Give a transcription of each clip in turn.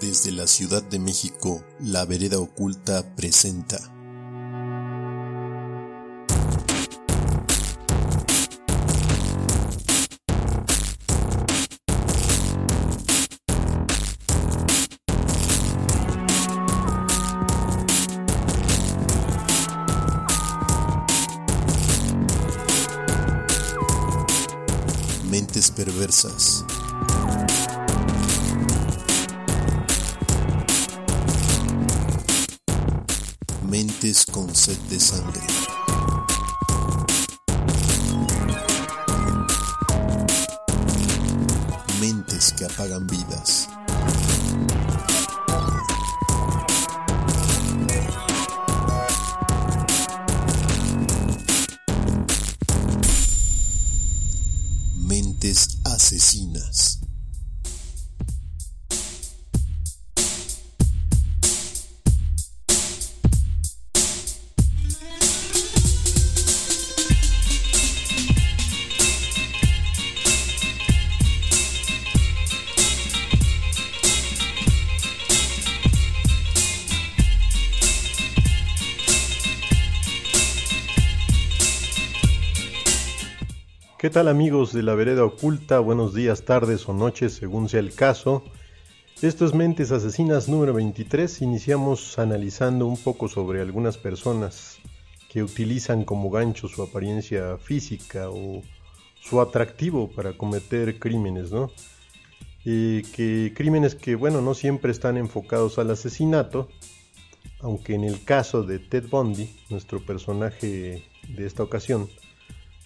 Desde la Ciudad de México, La Vereda Oculta presenta. Tal amigos de la vereda oculta? Buenos días, tardes o noches, según sea el caso. Esto es Mentes Asesinas número 23. Iniciamos analizando un poco sobre algunas personas que utilizan como gancho su apariencia física o su atractivo para cometer crímenes, ¿no? Que crímenes que, bueno, no siempre están enfocados al asesinato, aunque en el caso de Ted Bundy, nuestro personaje de esta ocasión,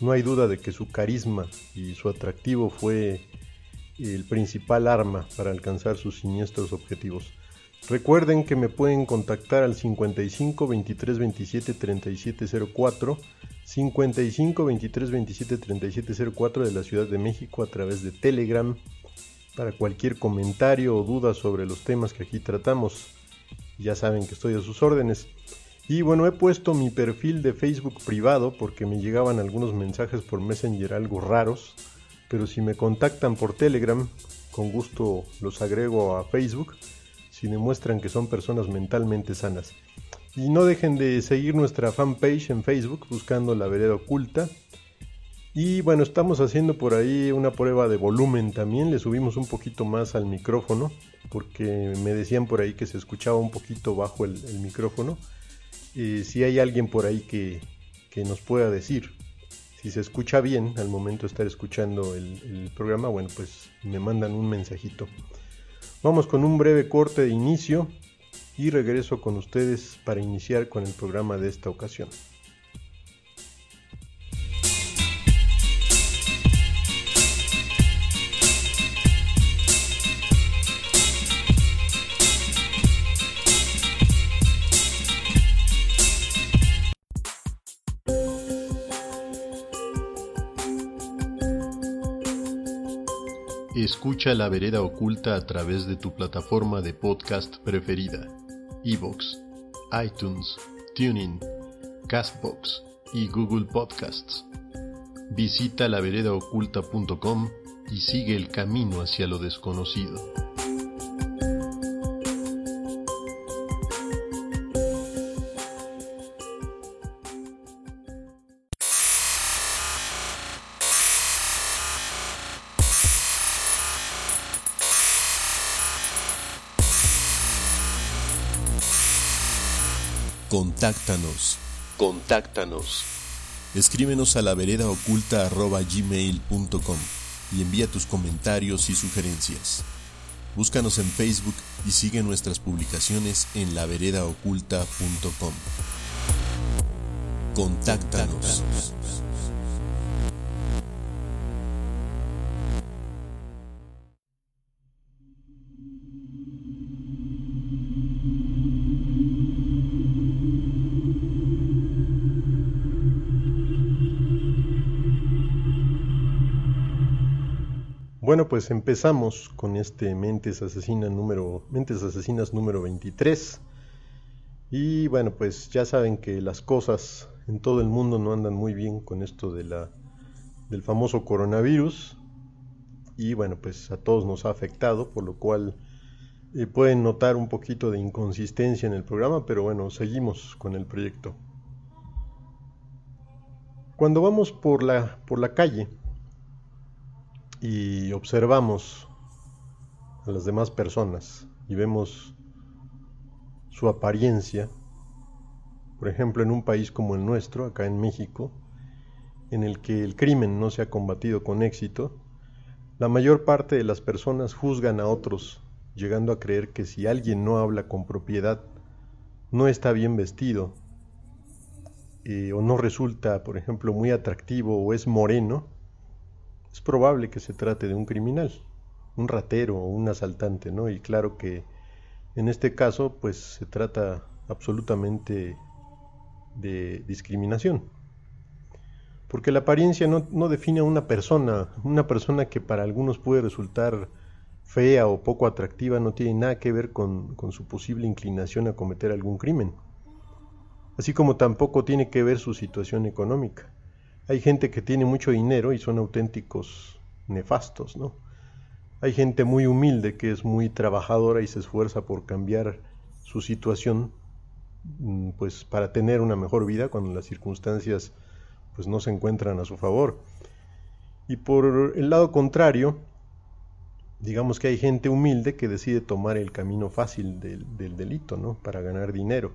no hay duda de que su carisma y su atractivo fue el principal arma para alcanzar sus siniestros objetivos. Recuerden que me pueden contactar al 55 23 27 37 04, 55 23 27 37 04 de la Ciudad de México a través de Telegram para cualquier comentario o duda sobre los temas que aquí tratamos. Ya saben que estoy a sus órdenes. Y bueno, he puesto mi perfil de Facebook privado porque me llegaban algunos mensajes por Messenger algo raros, pero si me contactan por Telegram, con gusto los agrego a Facebook si demuestran que son personas mentalmente sanas. Y no dejen de seguir nuestra fanpage en Facebook buscando la vereda oculta. Y bueno, estamos haciendo por ahí una prueba de volumen también, le subimos un poquito más al micrófono porque me decían por ahí que se escuchaba un poquito bajo el, el micrófono. Eh, si hay alguien por ahí que, que, nos pueda decir si se escucha bien al momento de estar escuchando el, el, programa, bueno, pues me mandan un mensajito. Vamos con un breve corte de inicio y regreso con ustedes para iniciar con el programa de esta ocasión. Escucha La Vereda Oculta a través de tu plataforma de podcast preferida, Evox, iTunes, TuneIn, Castbox y Google Podcasts. Visita laveredaoculta.com y sigue el camino hacia lo desconocido. Contáctanos. Contáctanos. Escríbenos a la vereda oculta gmail.com y envía tus comentarios y sugerencias. Búscanos en Facebook y sigue nuestras publicaciones en laveredaoculta.com. Contáctanos. Bueno, pues empezamos con este Mentes, Asesina número, Mentes Asesinas número 23. Y bueno, pues ya saben que las cosas en todo el mundo no andan muy bien con esto de la, del famoso coronavirus. Y bueno, pues a todos nos ha afectado, por lo cual eh, pueden notar un poquito de inconsistencia en el programa, pero bueno, seguimos con el proyecto. Cuando vamos por la, por la calle y observamos a las demás personas y vemos su apariencia, por ejemplo en un país como el nuestro, acá en México, en el que el crimen no se ha combatido con éxito, la mayor parte de las personas juzgan a otros, llegando a creer que si alguien no habla con propiedad, no está bien vestido, eh, o no resulta, por ejemplo, muy atractivo o es moreno, es probable que se trate de un criminal, un ratero o un asaltante, ¿no? Y claro que en este caso, pues se trata absolutamente de discriminación porque la apariencia no, define a una persona, una persona que para algunos puede resultar fea o poco atractiva no tiene nada que ver con, su posible inclinación a cometer algún crimen, así como tampoco tiene que ver su situación económica. Hay gente que tiene mucho dinero y son auténticos nefastos, ¿no? Hay gente muy humilde que es muy trabajadora y se esfuerza por cambiar su situación, mm, pues para tener una mejor vida cuando las circunstancias pues no se encuentran a su favor. Y por el lado contrario, digamos que hay gente humilde que decide tomar el camino fácil del, delito, ¿no? Para ganar dinero.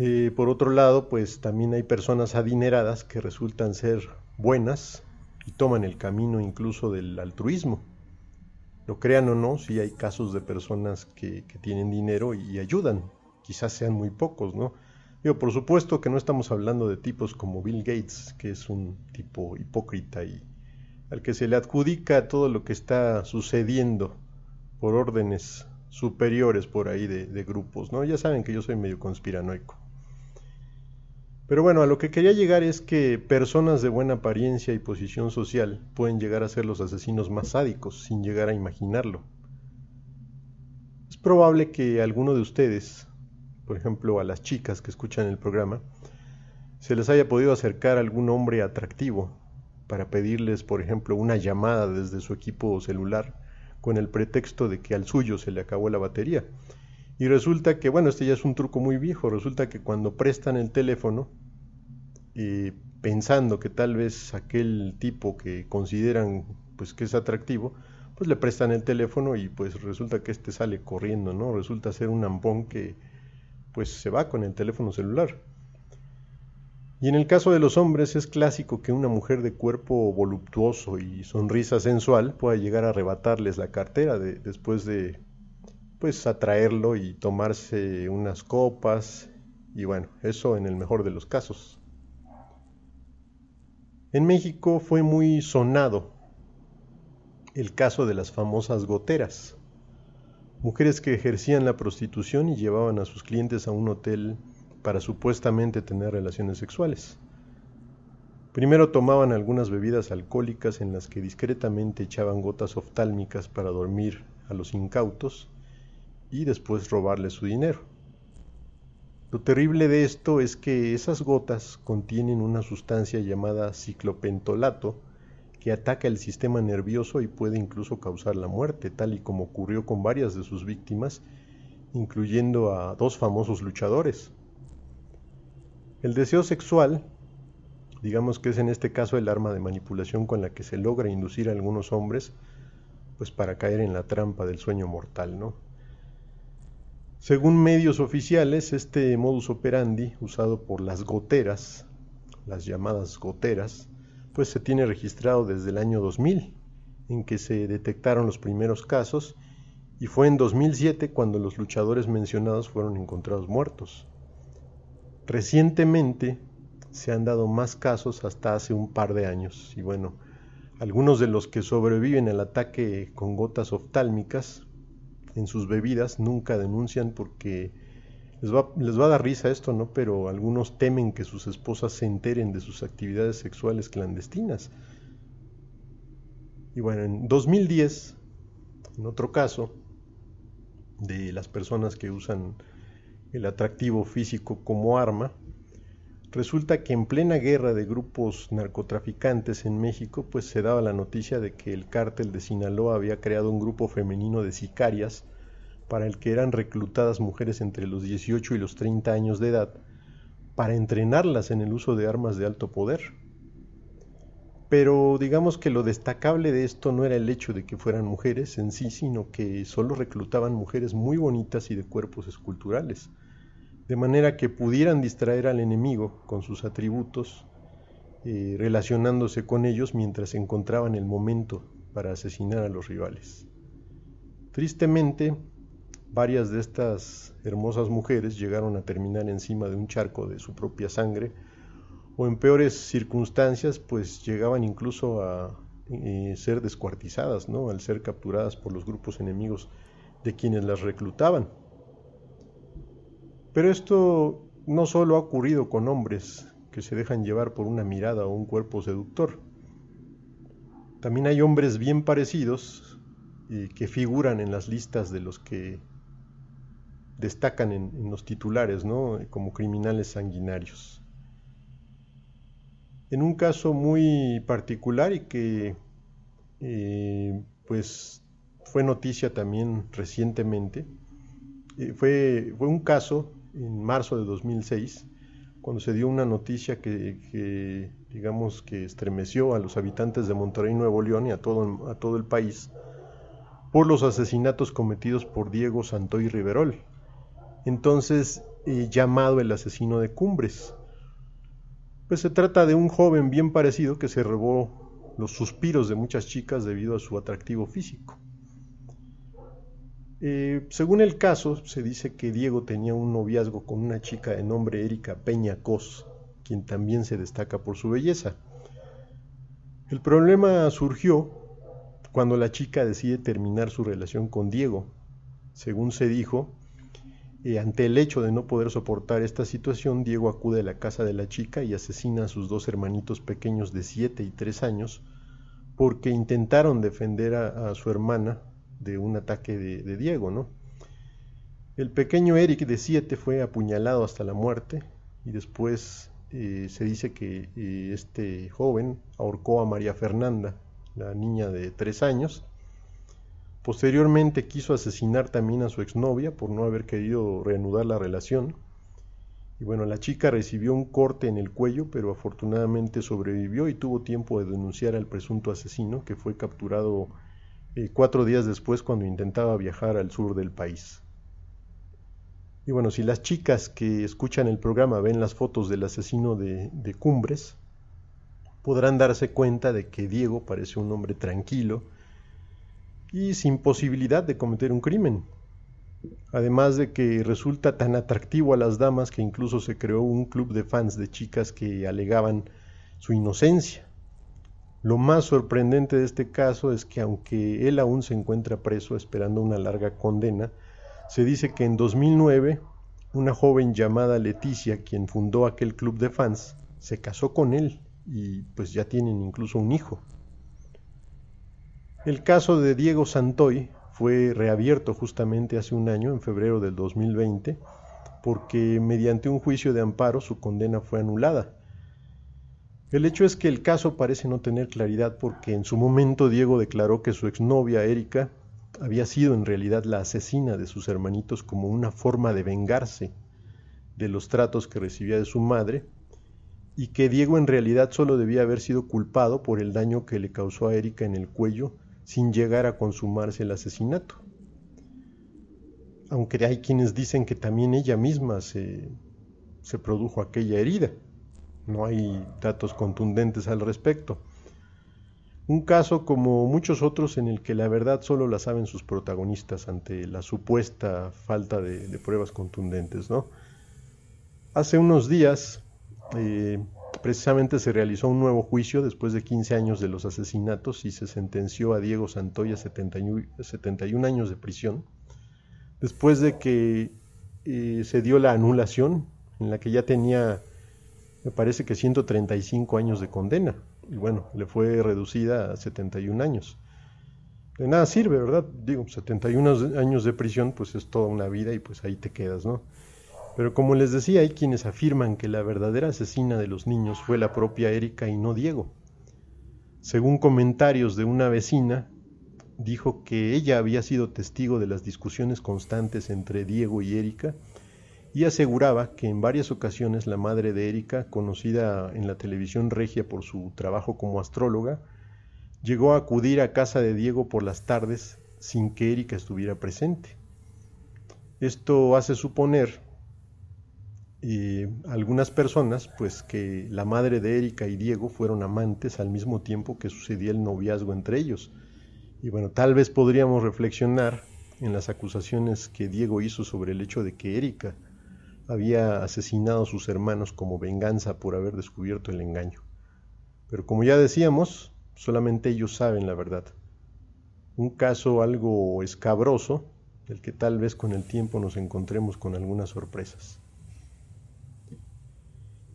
Eh, por otro lado, pues también hay personas adineradas que resultan ser buenas y toman el camino incluso del altruismo. Lo crean o no, si hay casos de personas que, tienen dinero y ayudan, quizás sean muy pocos, ¿no? por supuesto que no estamos hablando de tipos como Bill Gates, que es un tipo hipócrita y al que se le adjudica todo lo que está sucediendo por órdenes superiores por ahí de, de, grupos, ¿no? Ya saben que yo soy medio conspiranoico. Pero bueno, a lo que quería llegar es que personas de buena apariencia y posición social pueden llegar a ser los asesinos más sádicos sin llegar a imaginarlo. Es probable que alguno de ustedes por ejemplo, a las chicas que escuchan el programa, se les haya podido acercar algún hombre atractivo para pedirles, por ejemplo, una llamada desde su equipo celular con el pretexto de que al suyo se le acabó la batería. Y resulta que, bueno, este ya es un truco muy viejo, resulta que cuando prestan el teléfono, y pensando que tal vez aquel tipo que consideran pues que es atractivo, pues le prestan el teléfono y pues resulta que este sale corriendo, ¿no? Resulta ser un ampón que pues se va con el teléfono celular. Y en el caso de los hombres es clásico que una mujer de cuerpo voluptuoso y sonrisa sensual pueda llegar a arrebatarles la cartera después de pues atraerlo y tomarse unas copas y bueno, eso en el mejor de los casos. En México fue muy sonado el caso de las famosas goteras mujeres que ejercían la prostitución y llevaban a sus clientes a un hotel para supuestamente tener relaciones sexuales. Primero tomaban algunas bebidas alcohólicas en las que discretamente echaban gotas oftálmicas para dormir a los incautos y después robarles su dinero. Lo terrible de esto es que esas gotas contienen una sustancia llamada ciclopentolato que ataca el sistema nervioso y puede incluso causar la muerte, tal y como ocurrió con varias de sus víctimas, incluyendo a dos famosos luchadores. El deseo sexual, digamos que es en este caso el arma de manipulación con la que se logra inducir a algunos hombres, pues para caer en la trampa del sueño mortal, ¿no? Según medios oficiales, este modus operandi, usado por las goteras, las llamadas goteras, pues se tiene registrado desde el año 2000, en que se detectaron los primeros casos, y fue en 2007 cuando los luchadores mencionados fueron encontrados muertos. Recientemente se han dado más casos hasta hace un par de años, y bueno, algunos de los que sobreviven al ataque con gotas oftálmicas en sus bebidas nunca denuncian porque les va, les va a dar risa esto, ¿no? Pero algunos temen que sus esposas se enteren de sus actividades sexuales clandestinas. Y bueno, en 2010, en otro caso, de las personas que usan el atractivo físico como arma, Resulta que en plena guerra de grupos narcotraficantes en México, pues se daba la noticia de que el cártel de Sinaloa había creado un grupo femenino de sicarias para el que eran reclutadas mujeres entre los 18 y los 30 años de edad para entrenarlas en el uso de armas de alto poder. Pero digamos que lo destacable de esto no era el hecho de que fueran mujeres en sí, sino que solo reclutaban mujeres muy bonitas y de cuerpos esculturales de manera que pudieran distraer al enemigo con sus atributos, eh, relacionándose con ellos mientras encontraban el momento para asesinar a los rivales. Tristemente, varias de estas hermosas mujeres llegaron a terminar encima de un charco de su propia sangre, o en peores circunstancias, pues llegaban incluso a eh, ser descuartizadas, ¿no? al ser capturadas por los grupos enemigos de quienes las reclutaban. Pero esto no solo ha ocurrido con hombres que se dejan llevar por una mirada o un cuerpo seductor. También hay hombres bien parecidos y que figuran en las listas de los que destacan en, los titulares, ¿no? Como criminales sanguinarios. En un caso muy particular y que eh, pues fue noticia también recientemente, eh, fue un caso en marzo de 2006, cuando se dio una noticia que, digamos que estremeció a los habitantes de Monterrey, Nuevo León y a todo, el país por los asesinatos cometidos por Diego Santoy Riverol, entonces eh, llamado el asesino de Cumbres. Pues se trata de un joven bien parecido que se robó los suspiros de muchas chicas debido a su atractivo físico. Eh, según el caso, se dice que Diego tenía un noviazgo con una chica de nombre Erika Peña Cos, quien también se destaca por su belleza. El problema surgió cuando la chica decide terminar su relación con Diego. Según se dijo, eh, ante el hecho de no poder soportar esta situación, Diego acude a la casa de la chica y asesina a sus dos hermanitos pequeños de 7 y 3 años porque intentaron defender a su hermana de un ataque de, Diego, ¿no? El pequeño Eric de 7 fue apuñalado hasta la muerte y después eh, se dice que eh, este joven ahorcó a María Fernanda, la niña de 3 años. Posteriormente quiso asesinar también a su exnovia por no haber querido reanudar la relación. Y bueno, la chica recibió un corte en el cuello, pero afortunadamente sobrevivió y tuvo tiempo de denunciar al presunto asesino que fue capturado cuatro días después cuando intentaba viajar al sur del país. Y bueno, si las chicas que escuchan el programa ven las fotos del asesino de, de Cumbres, podrán darse cuenta de que Diego parece un hombre tranquilo y sin posibilidad de cometer un crimen. Además de que resulta tan atractivo a las damas que incluso se creó un club de fans de chicas que alegaban su inocencia. Lo más sorprendente de este caso es que aunque él aún se encuentra preso esperando una larga condena, se dice que en 2009 una joven llamada Leticia, quien fundó aquel club de fans, se casó con él y pues ya tienen incluso un hijo. El caso de Diego Santoy fue reabierto justamente hace un año, en febrero del 2020, porque mediante un juicio de amparo su condena fue anulada el hecho es que el caso parece no tener claridad porque en su momento Diego declaró que su exnovia Erika había sido en realidad la asesina de sus hermanitos como una forma de vengarse de los tratos que recibía de su madre y que Diego en realidad solo debía haber sido culpado por el daño que le causó a Erika en el cuello sin llegar a consumarse el asesinato. Aunque hay quienes dicen que también ella misma se, se produjo aquella herida. No hay datos contundentes al respecto. Un caso como muchos otros en el que la verdad solo la saben sus protagonistas ante la supuesta falta de, pruebas contundentes. ¿no? Hace unos días eh, precisamente se realizó un nuevo juicio después de 15 años de los asesinatos y se sentenció a Diego Santoya 71 años de prisión después de que eh, se dio la anulación en la que ya tenía me parece que 135 años de condena. Y bueno, le fue reducida a 71 años. De nada sirve, ¿verdad? Digo, 71 años de prisión, pues es toda una vida y pues ahí te quedas, ¿no? Pero como les decía, hay quienes afirman que la verdadera asesina de los niños fue la propia Erika y no Diego. Según comentarios de una vecina, dijo que ella había sido testigo de las discusiones constantes entre Diego y Erika y aseguraba que en varias ocasiones la madre de Erika, conocida en la televisión regia por su trabajo como astróloga, llegó a acudir a casa de Diego por las tardes sin que Erika estuviera presente. Esto hace suponer eh, algunas personas pues que la madre de Erika y Diego fueron amantes al mismo tiempo que sucedía el noviazgo entre ellos. Y bueno, tal vez podríamos reflexionar en las acusaciones que Diego hizo sobre el hecho de que Erika había asesinado a sus hermanos como venganza por haber descubierto el engaño. Pero como ya decíamos, solamente ellos saben la verdad. Un caso algo escabroso, del que tal vez con el tiempo nos encontremos con algunas sorpresas.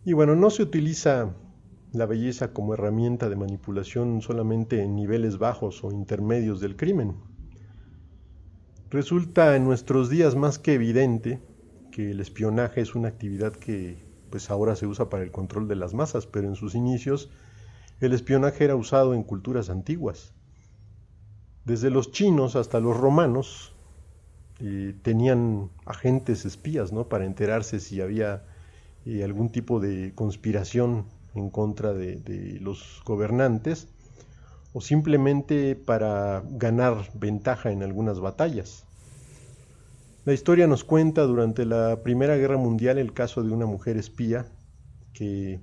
Y bueno, no se utiliza la belleza como herramienta de manipulación solamente en niveles bajos o intermedios del crimen. Resulta en nuestros días más que evidente que el espionaje es una actividad que pues ahora se usa para el control de las masas, pero en sus inicios el espionaje era usado en culturas antiguas. Desde los chinos hasta los romanos eh, tenían agentes espías, ¿no? Para enterarse si había eh, algún tipo de conspiración en contra de los gobernantes o simplemente para ganar ventaja en algunas batallas. La historia nos cuenta durante la Primera Guerra Mundial el caso de una mujer espía que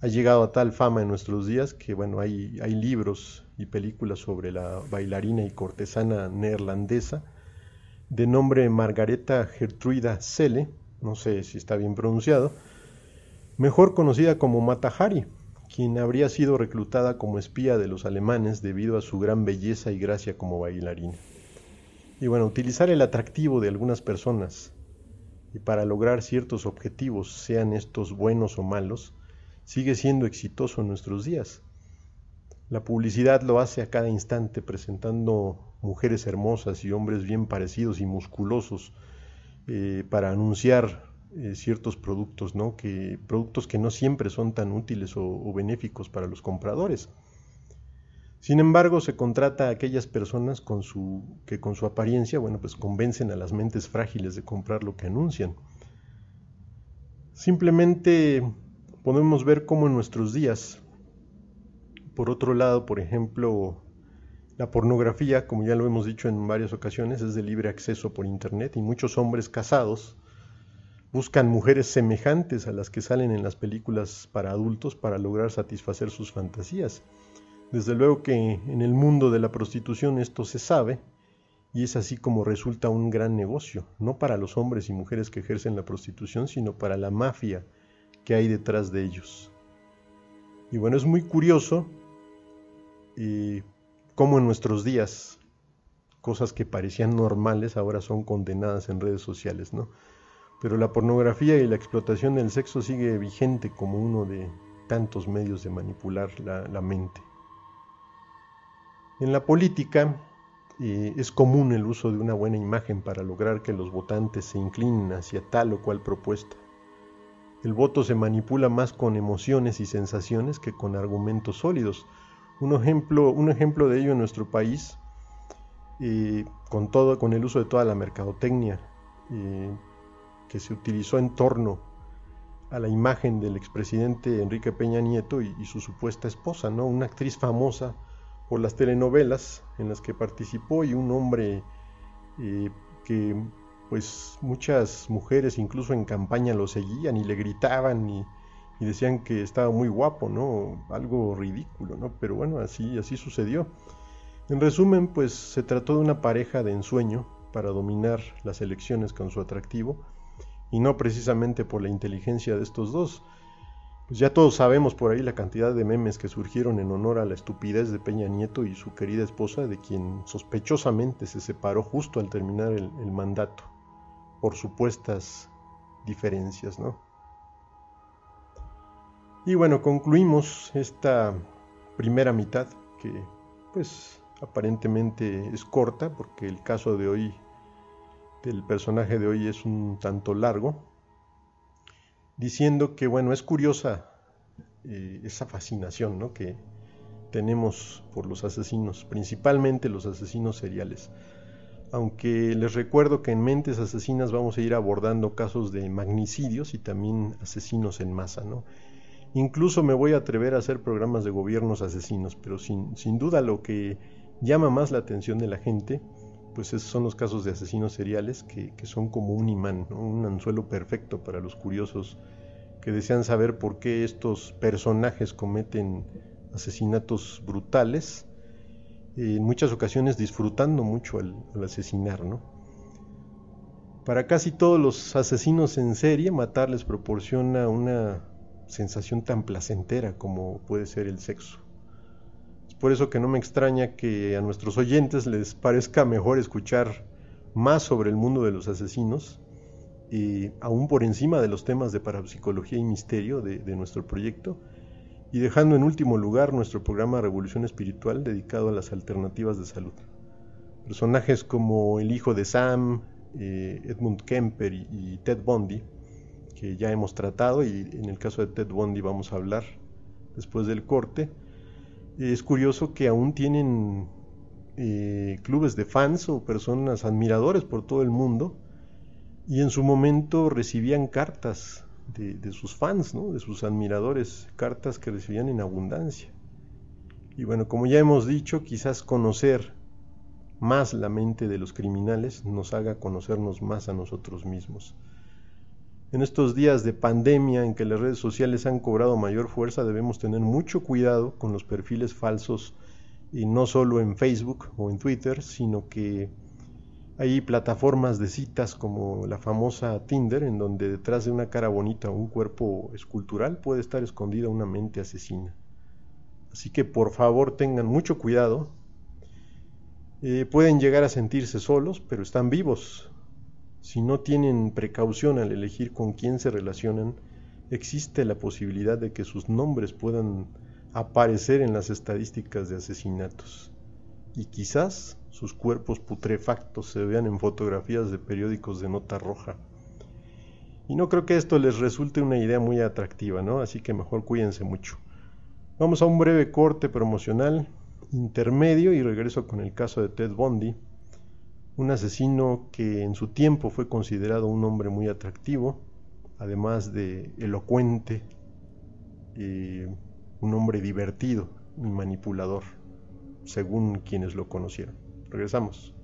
ha llegado a tal fama en nuestros días que bueno, hay, hay libros y películas sobre la bailarina y cortesana neerlandesa de nombre Margareta Gertruida Selle, no sé si está bien pronunciado, mejor conocida como Mata Hari, quien habría sido reclutada como espía de los alemanes debido a su gran belleza y gracia como bailarina. Y bueno, utilizar el atractivo de algunas personas y para lograr ciertos objetivos, sean estos buenos o malos, sigue siendo exitoso en nuestros días. La publicidad lo hace a cada instante presentando mujeres hermosas y hombres bien parecidos y musculosos eh, para anunciar eh, ciertos productos, ¿no? Que, productos que no siempre son tan útiles o benéficos para los compradores. Sin embargo, se contrata a aquellas personas que con su apariencia, bueno, pues convencen a las mentes frágiles de comprar lo que anuncian. Simplemente podemos ver cómo en nuestros días, por otro lado, por ejemplo, la pornografía, como ya lo hemos dicho en varias ocasiones, es de libre acceso por Internet y muchos hombres casados buscan mujeres semejantes a las que salen en las películas para adultos para lograr satisfacer sus fantasías. Desde luego que en el mundo de la prostitución esto se sabe y es así como resulta un gran negocio, no para los hombres y mujeres que ejercen la prostitución, sino para la mafia que hay detrás de ellos. Y bueno, es muy curioso y cómo en nuestros días cosas que parecían normales ahora son condenadas en redes sociales, ¿no? Pero la pornografía y la explotación del sexo sigue vigente como uno de tantos medios de manipular la, la mente. En la política eh, es común el uso de una buena imagen para lograr que los votantes se inclinen hacia tal o cual propuesta. El voto se manipula más con emociones y sensaciones que con argumentos sólidos. Un ejemplo, de ello en nuestro país, eh, con, todo, con el uso de toda la mercadotecnia eh, que se utilizó en torno a la imagen del expresidente Enrique Peña Nieto y, y su supuesta esposa, ¿no? una actriz famosa por las telenovelas en las que participó y un hombre eh, que pues muchas mujeres incluso en campaña lo seguían y le gritaban y, decían que estaba muy guapo, ¿no? Algo ridículo, ¿no? Pero bueno, así, así sucedió. En resumen, pues se trató de una pareja de ensueño para dominar las elecciones con su atractivo y no precisamente por la inteligencia de estos dos, pues ya todos sabemos por ahí la cantidad de memes que surgieron en honor a la estupidez de Peña Nieto y su querida esposa, de quien sospechosamente se separó justo al terminar el, mandato, por supuestas diferencias, ¿no? Y bueno, concluimos esta primera mitad, que pues aparentemente es corta, porque el caso de hoy, del personaje de hoy es un tanto largo, diciendo que, bueno, es curiosa eh, esa fascinación ¿no? que tenemos por los asesinos, principalmente los asesinos seriales. Aunque les recuerdo que en Mentes Asesinas vamos a ir abordando casos de magnicidios y también asesinos en masa, ¿no? Incluso me voy a atrever a hacer programas de gobiernos asesinos, pero sin, sin duda lo que llama más la atención de la gente, pues esos son los casos de asesinos seriales que, son como un imán, un anzuelo perfecto para los curiosos que desean saber por qué estos personajes cometen asesinatos brutales, en muchas ocasiones disfrutando mucho al, al asesinar, ¿no? Para casi todos los asesinos en serie, matar les proporciona una sensación tan placentera como puede ser el sexo. Por eso que no me extraña que a nuestros oyentes les parezca mejor escuchar más sobre el mundo de los asesinos, y aún por encima de los temas de parapsicología y misterio de, nuestro proyecto, y dejando en último lugar nuestro programa Revolución Espiritual dedicado a las alternativas de salud. Personajes como el hijo de Sam, eh, Edmund Kemper y Ted Bundy que ya hemos tratado y en el caso de Ted Bundy vamos a hablar después del corte. Es curioso que aún tienen eh, clubes de fans o personas admiradores por todo el mundo y en su momento recibían cartas de, de sus fans, ¿no? de sus admiradores, cartas que recibían en abundancia. Y bueno, como ya hemos dicho, quizás conocer más la mente de los criminales nos haga conocernos más a nosotros mismos. En estos días de pandemia en que las redes sociales han cobrado mayor fuerza, debemos tener mucho cuidado con los perfiles falsos y no solo en Facebook o en Twitter, sino que hay plataformas de citas como la famosa Tinder, en donde detrás de una cara bonita o un cuerpo escultural puede estar escondida una mente asesina. Así que por favor tengan mucho cuidado. Eh, pueden llegar a sentirse solos, pero están vivos. Si no tienen precaución al elegir con quién se relacionan, existe la posibilidad de que sus nombres puedan aparecer en las estadísticas de asesinatos. Y quizás sus cuerpos putrefactos se vean en fotografías de periódicos de nota roja. Y no creo que esto les resulte una idea muy atractiva, ¿no? Así que mejor cuídense mucho. Vamos a un breve corte promocional intermedio y regreso con el caso de Ted Bundy un asesino que en su tiempo fue considerado un hombre muy atractivo, además de elocuente, un hombre divertido y manipulador, según quienes lo conocieron. Regresamos.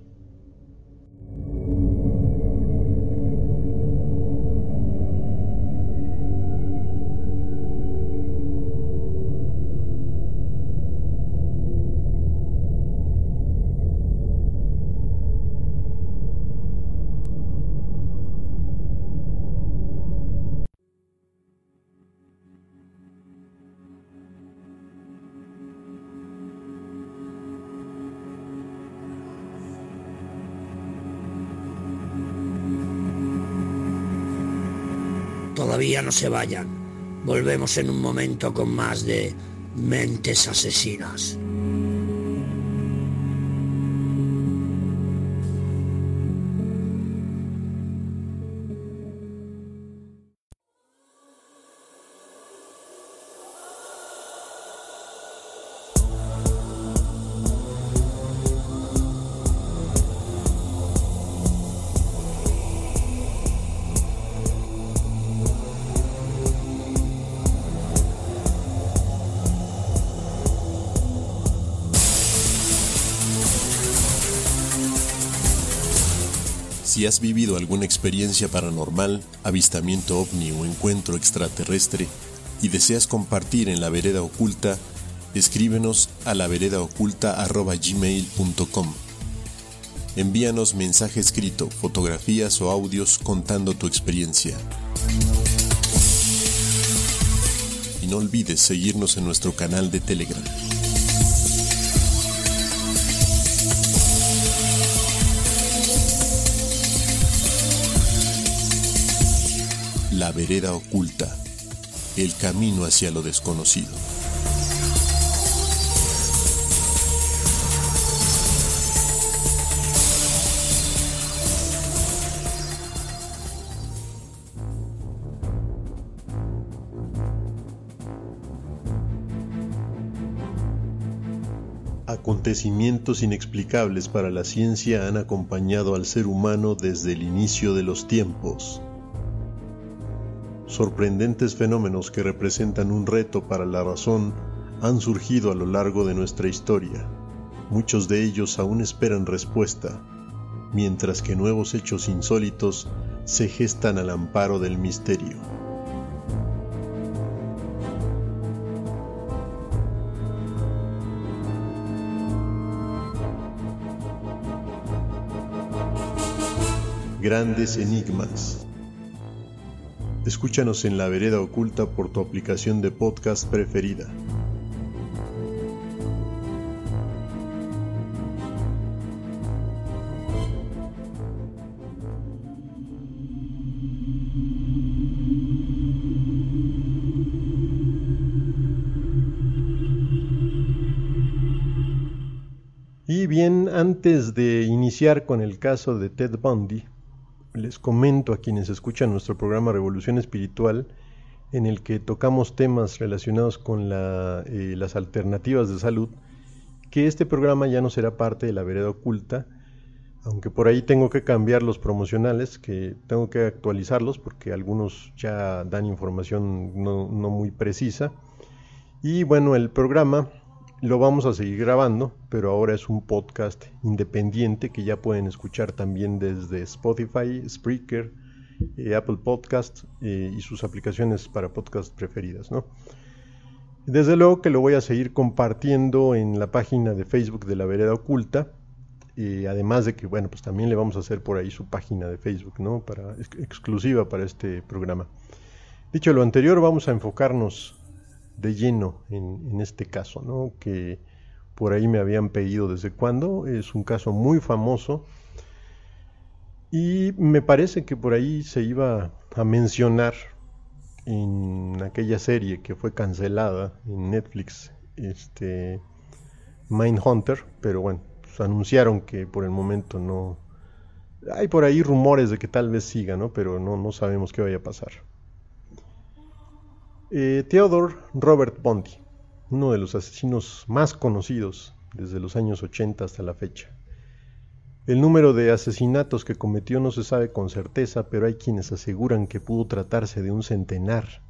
No se vayan. Volvemos en un momento con más de mentes asesinas. Has vivido alguna experiencia paranormal, avistamiento ovni o encuentro extraterrestre y deseas compartir en la vereda oculta, escríbenos a la gmail.com Envíanos mensaje escrito, fotografías o audios contando tu experiencia. Y no olvides seguirnos en nuestro canal de Telegram. La vereda oculta. El camino hacia lo desconocido. Acontecimientos inexplicables para la ciencia han acompañado al ser humano desde el inicio de los tiempos. Sorprendentes fenómenos que representan un reto para la razón han surgido a lo largo de nuestra historia. Muchos de ellos aún esperan respuesta, mientras que nuevos hechos insólitos se gestan al amparo del misterio. Grandes Enigmas. Escúchanos en La Vereda Oculta por tu aplicación de podcast preferida. Y bien, antes de iniciar con el caso de Ted Bundy, les comento a quienes escuchan nuestro programa Revolución Espiritual, en el que tocamos temas relacionados con eh, las alternativas de salud, que este programa ya no será parte de la vereda oculta, aunque por ahí tengo que cambiar los promocionales, que tengo que actualizarlos porque algunos ya dan información no muy precisa. Y bueno, el programa lo vamos a seguir grabando, pero ahora es un podcast independiente que ya pueden escuchar también desde Spotify, Spreaker, eh, Apple Podcast eh, y sus aplicaciones para podcast preferidas. ¿no? Desde luego que lo voy a seguir compartiendo en la página de Facebook de la Vereda Oculta. y además de que, bueno, pues también le vamos a hacer por ahí su página de Facebook, ¿no? Para, exclusiva para este programa. Dicho lo anterior, vamos a enfocarnos de lleno en, este caso, ¿no? que por ahí me habían pedido desde cuándo. Es un caso muy famoso y me parece que por ahí se iba a mencionar en aquella serie que fue cancelada en Netflix, este Mindhunter, pero bueno, pues anunciaron que por el momento no. Hay por ahí rumores de que tal vez siga, ¿no? Pero no, no sabemos qué vaya a pasar. Eh, Theodore Robert Bundy, uno de los asesinos más conocidos desde los años 80 hasta la fecha. El número de asesinatos que cometió no se sabe con certeza, pero hay quienes aseguran que pudo tratarse de un centenar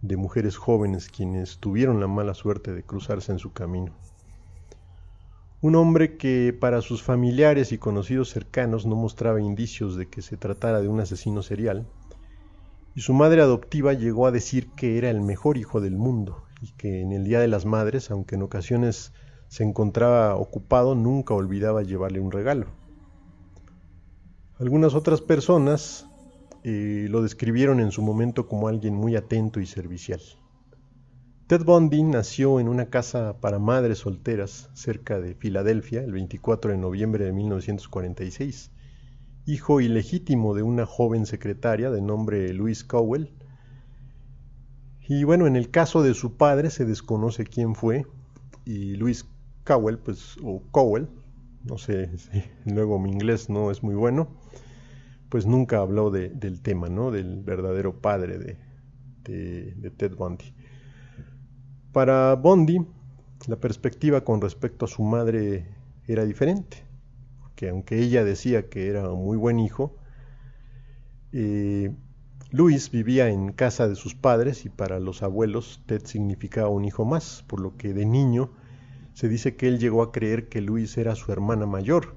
de mujeres jóvenes quienes tuvieron la mala suerte de cruzarse en su camino. Un hombre que para sus familiares y conocidos cercanos no mostraba indicios de que se tratara de un asesino serial, y su madre adoptiva llegó a decir que era el mejor hijo del mundo y que en el Día de las Madres, aunque en ocasiones se encontraba ocupado, nunca olvidaba llevarle un regalo. Algunas otras personas eh, lo describieron en su momento como alguien muy atento y servicial. Ted Bundy nació en una casa para madres solteras cerca de Filadelfia el 24 de noviembre de 1946 hijo ilegítimo de una joven secretaria de nombre Louise Cowell. Y bueno, en el caso de su padre se desconoce quién fue, y Louise Cowell, pues, o Cowell, no sé, luego mi inglés no es muy bueno, pues nunca habló del tema, ¿no? Del verdadero padre de, de Ted Bundy. Para Bundy, la perspectiva con respecto a su madre era diferente que aunque ella decía que era un muy buen hijo, eh, Luis vivía en casa de sus padres y para los abuelos Ted significaba un hijo más, por lo que de niño se dice que él llegó a creer que Luis era su hermana mayor.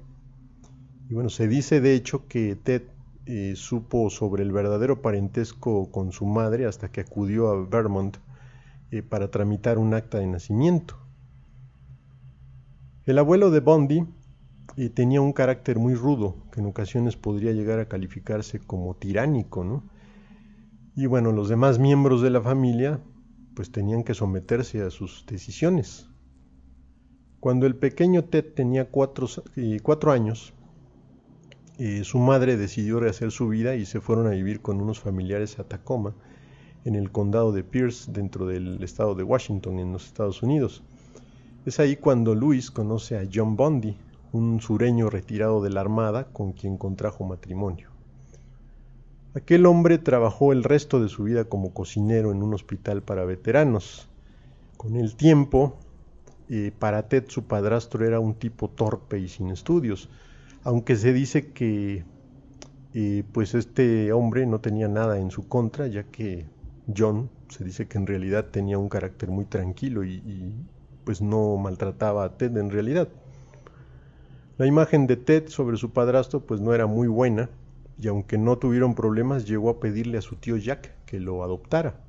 Y bueno, se dice de hecho que Ted eh, supo sobre el verdadero parentesco con su madre hasta que acudió a Vermont eh, para tramitar un acta de nacimiento. El abuelo de Bondi tenía un carácter muy rudo, que en ocasiones podría llegar a calificarse como tiránico, ¿no? Y bueno, los demás miembros de la familia pues tenían que someterse a sus decisiones. Cuando el pequeño Ted tenía cuatro, años, eh, su madre decidió rehacer su vida y se fueron a vivir con unos familiares a Tacoma, en el condado de Pierce, dentro del estado de Washington, en los Estados Unidos. Es ahí cuando Luis conoce a John Bundy, un sureño retirado de la Armada con quien contrajo matrimonio. Aquel hombre trabajó el resto de su vida como cocinero en un hospital para veteranos. Con el tiempo eh, para Ted su padrastro era un tipo torpe y sin estudios, aunque se dice que eh, pues este hombre no tenía nada en su contra, ya que John se dice que en realidad tenía un carácter muy tranquilo y, y pues no maltrataba a Ted en realidad. La imagen de Ted sobre su padrastro pues no era muy buena y aunque no tuvieron problemas llegó a pedirle a su tío Jack que lo adoptara.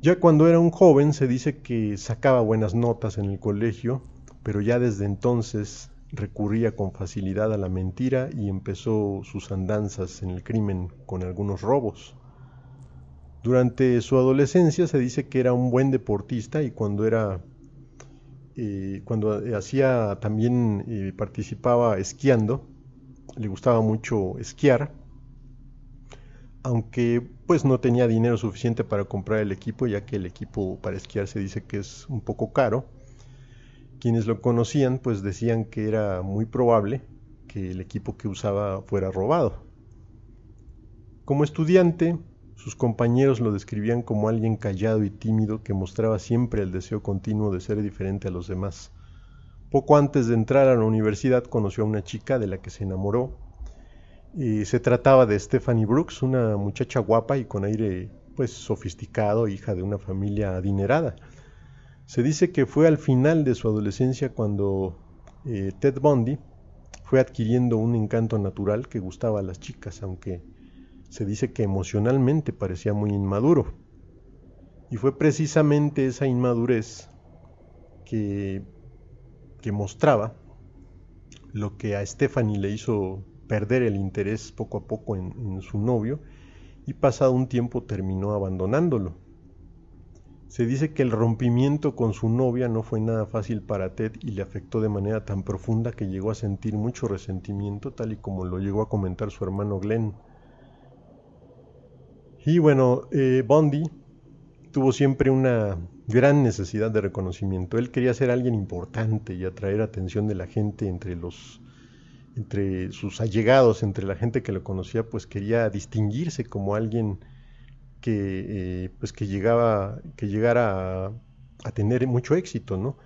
Ya cuando era un joven se dice que sacaba buenas notas en el colegio, pero ya desde entonces recurría con facilidad a la mentira y empezó sus andanzas en el crimen con algunos robos. Durante su adolescencia se dice que era un buen deportista y cuando era cuando hacía también eh, participaba esquiando, le gustaba mucho esquiar, aunque pues no tenía dinero suficiente para comprar el equipo, ya que el equipo para esquiar se dice que es un poco caro. Quienes lo conocían pues decían que era muy probable que el equipo que usaba fuera robado. Como estudiante, sus compañeros lo describían como alguien callado y tímido que mostraba siempre el deseo continuo de ser diferente a los demás. Poco antes de entrar a la universidad conoció a una chica de la que se enamoró. Y se trataba de Stephanie Brooks, una muchacha guapa y con aire pues sofisticado, hija de una familia adinerada. Se dice que fue al final de su adolescencia cuando eh, Ted Bundy fue adquiriendo un encanto natural que gustaba a las chicas, aunque se dice que emocionalmente parecía muy inmaduro. Y fue precisamente esa inmadurez que, que mostraba lo que a Stephanie le hizo perder el interés poco a poco en, en su novio y pasado un tiempo terminó abandonándolo. Se dice que el rompimiento con su novia no fue nada fácil para Ted y le afectó de manera tan profunda que llegó a sentir mucho resentimiento, tal y como lo llegó a comentar su hermano Glenn. Y bueno, eh, Bondi tuvo siempre una gran necesidad de reconocimiento. Él quería ser alguien importante y atraer atención de la gente entre los entre sus allegados, entre la gente que lo conocía, pues quería distinguirse como alguien que eh, pues que llegaba que llegara a, a, tener mucho éxito, ¿no?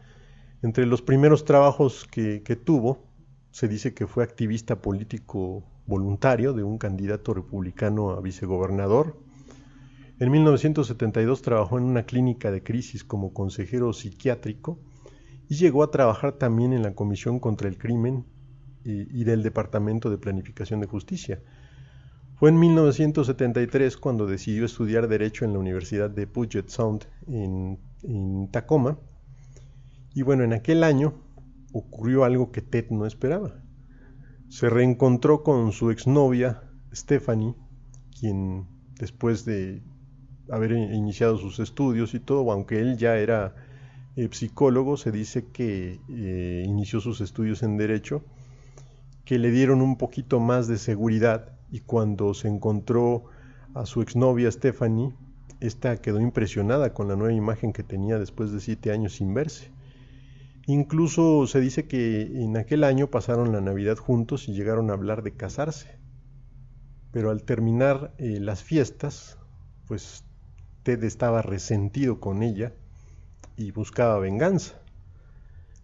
Entre los primeros trabajos que, que tuvo, se dice que fue activista político voluntario de un candidato republicano a vicegobernador en 1972 trabajó en una clínica de crisis como consejero psiquiátrico y llegó a trabajar también en la Comisión contra el Crimen y, del Departamento de Planificación de Justicia. Fue en 1973 cuando decidió estudiar Derecho en la Universidad de Puget Sound en, en Tacoma. Y bueno, en aquel año ocurrió algo que Ted no esperaba. Se reencontró con su exnovia Stephanie, quien después de haber iniciado sus estudios y todo, aunque él ya era eh, psicólogo, se dice que eh, inició sus estudios en derecho, que le dieron un poquito más de seguridad y cuando se encontró a su exnovia Stephanie, esta quedó impresionada con la nueva imagen que tenía después de siete años sin verse. Incluso se dice que en aquel año pasaron la Navidad juntos y llegaron a hablar de casarse. Pero al terminar eh, las fiestas, pues Estaba resentido con ella y buscaba venganza.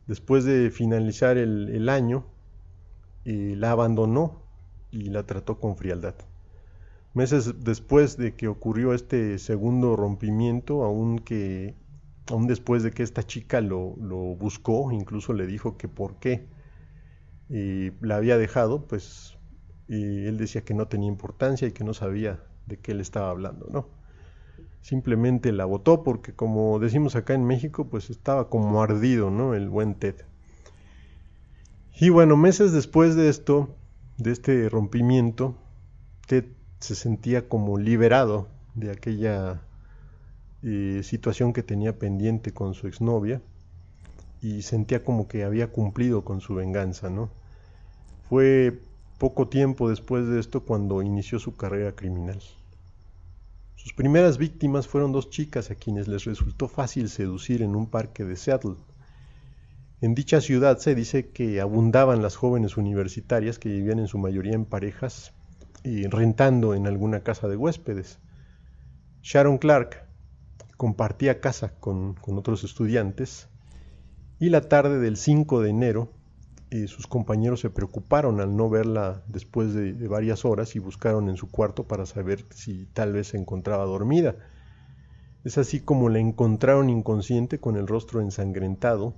Después de finalizar el, año, eh, la abandonó y la trató con frialdad. Meses después de que ocurrió este segundo rompimiento, aún, que, aún después de que esta chica lo, lo buscó, incluso le dijo que por qué eh, la había dejado, pues eh, él decía que no tenía importancia y que no sabía de qué le estaba hablando, ¿no? Simplemente la votó porque como decimos acá en México, pues estaba como ardido, ¿no? El buen Ted. Y bueno, meses después de esto, de este rompimiento, Ted se sentía como liberado de aquella eh, situación que tenía pendiente con su exnovia y sentía como que había cumplido con su venganza, ¿no? Fue poco tiempo después de esto cuando inició su carrera criminal. Sus primeras víctimas fueron dos chicas a quienes les resultó fácil seducir en un parque de Seattle. En dicha ciudad se dice que abundaban las jóvenes universitarias que vivían en su mayoría en parejas y rentando en alguna casa de huéspedes. Sharon Clark compartía casa con, con otros estudiantes Y la tarde del 5 de enero, eh, sus compañeros se preocuparon al no verla después de, varias horas y buscaron en su cuarto para saber si tal vez se encontraba dormida. Es así como la encontraron inconsciente con el rostro ensangrentado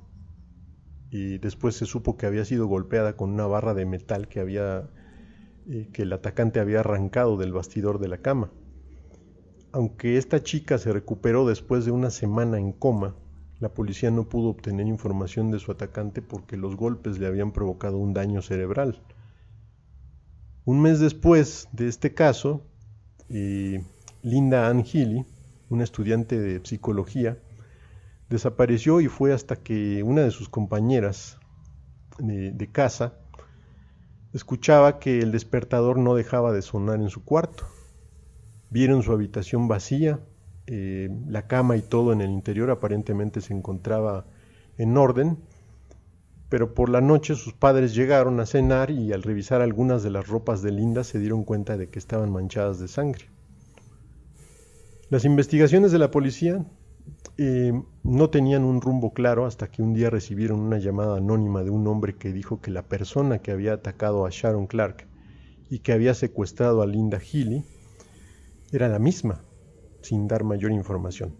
y después se supo que había sido golpeada con una barra de metal que eh, que el atacante había arrancado del bastidor de la cama. Aunque esta chica se recuperó después de una semana en coma, la policía no pudo obtener información de su atacante porque los golpes le habían provocado un daño cerebral. Un mes después de este caso, eh, Linda Ann Healy, una estudiante de psicología, desapareció y fue hasta que una de sus compañeras de casa escuchaba que el despertador no dejaba de sonar en su cuarto. Vieron su habitación vacía, eh, la cama y todo en el interior aparentemente se encontraba en orden, pero por la noche sus padres llegaron a cenar y al revisar algunas de las ropas de Linda se dieron cuenta de que estaban manchadas de sangre. Las investigaciones de la policía eh, no tenían un rumbo claro hasta que un día recibieron una llamada anónima de un hombre que dijo que la persona que había atacado a Sharon Clark y que había secuestrado a Linda Healy era la misma, sin dar mayor información.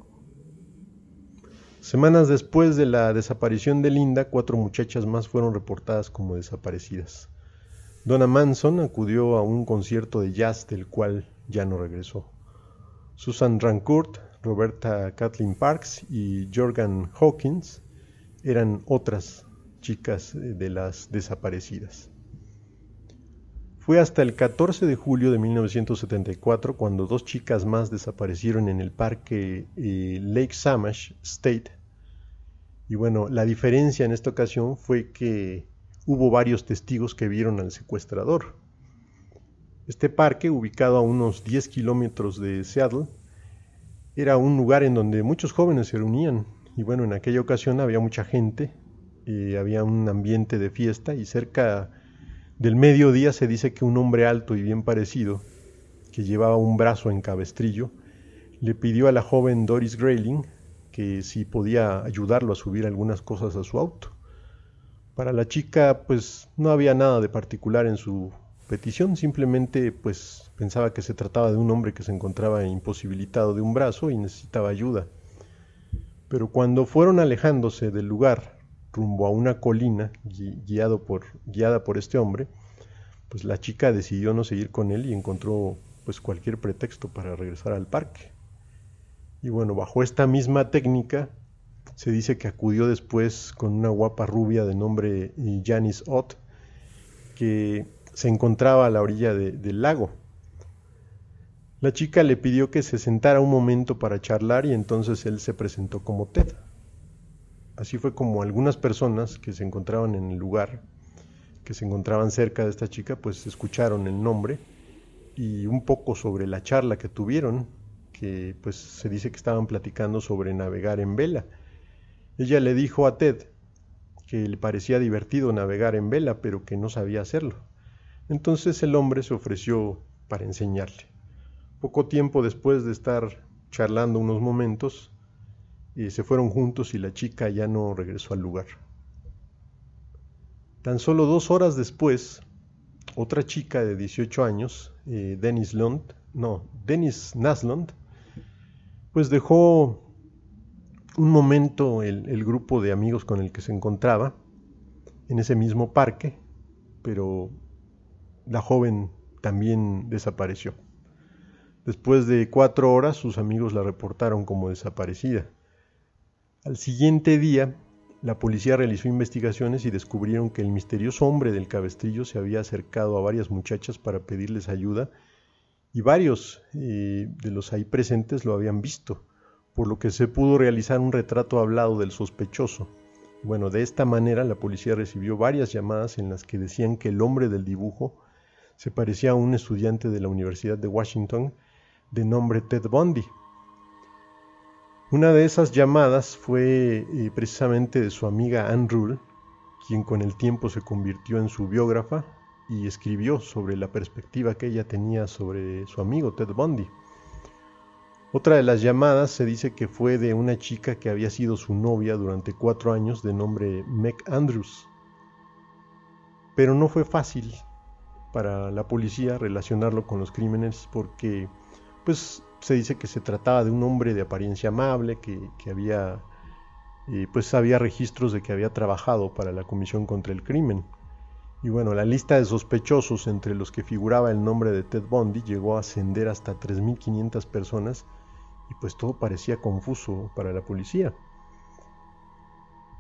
Semanas después de la desaparición de Linda, cuatro muchachas más fueron reportadas como desaparecidas. Donna Manson acudió a un concierto de jazz del cual ya no regresó. Susan Rancourt, Roberta Kathleen Parks y Jorgan Hawkins eran otras chicas de las desaparecidas. Fue hasta el 14 de julio de 1974 cuando dos chicas más desaparecieron en el parque eh, Lake Samash State. Y bueno, la diferencia en esta ocasión fue que hubo varios testigos que vieron al secuestrador. Este parque, ubicado a unos 10 kilómetros de Seattle, era un lugar en donde muchos jóvenes se reunían. Y bueno, en aquella ocasión había mucha gente, eh, había un ambiente de fiesta y cerca del mediodía se dice que un hombre alto y bien parecido, que llevaba un brazo en cabestrillo, le pidió a la joven Doris Grayling que si podía ayudarlo a subir algunas cosas a su auto. Para la chica, pues no había nada de particular en su petición, simplemente pues pensaba que se trataba de un hombre que se encontraba imposibilitado de un brazo y necesitaba ayuda. Pero cuando fueron alejándose del lugar rumbo a una colina guiado por, guiada por este hombre, pues la chica decidió no seguir con él y encontró pues cualquier pretexto para regresar al parque. Y bueno, bajo esta misma técnica, se dice que acudió después con una guapa rubia de nombre eh, Janice Ott, que se encontraba a la orilla del lago. La chica le pidió que se sentara un momento para charlar y entonces él se presentó como Ted. Así fue como algunas personas que se encontraban en el lugar, que se encontraban cerca de esta chica, pues escucharon el nombre y un poco sobre la charla que tuvieron, que pues se dice que estaban platicando sobre navegar en vela. Ella le dijo a Ted que le parecía divertido navegar en vela, pero que no sabía hacerlo. Entonces el hombre se ofreció para enseñarle. Poco tiempo después de estar charlando unos momentos, se fueron juntos y la chica ya no regresó al lugar. Tan solo dos horas después, otra chica de 18 años, eh, Dennis Lund, no, Dennis Naslund, pues dejó un momento el, el, grupo de amigos con el que se encontraba en ese mismo parque, pero la joven también desapareció. Después de cuatro horas sus amigos la reportaron como desaparecida. Al siguiente día, la policía realizó investigaciones y descubrieron que el misterioso hombre del cabestrillo se había acercado a varias muchachas para pedirles ayuda y varios eh, de los ahí presentes lo habían visto, por lo que se pudo realizar un retrato hablado del sospechoso. Bueno, de esta manera la policía recibió varias llamadas en las que decían que el hombre del dibujo se parecía a un estudiante de la Universidad de Washington de nombre Ted Bundy, una de esas llamadas fue eh, precisamente de su amiga Anne Rule, quien con el tiempo se convirtió en su biógrafa y escribió sobre la perspectiva que ella tenía sobre su amigo Ted Bundy. Otra de las llamadas se dice que fue de una chica que había sido su novia durante cuatro años de nombre Meg Andrews. Pero no fue fácil para la policía relacionarlo con los crímenes porque pues se dice que se trataba de un hombre de apariencia amable que, había eh, pues había registros de que había trabajado para la comisión contra el crimen y bueno la lista de sospechosos entre los que figuraba el nombre de Ted Bundy llegó a ascender hasta 3.500 personas y pues todo parecía confuso para la policía.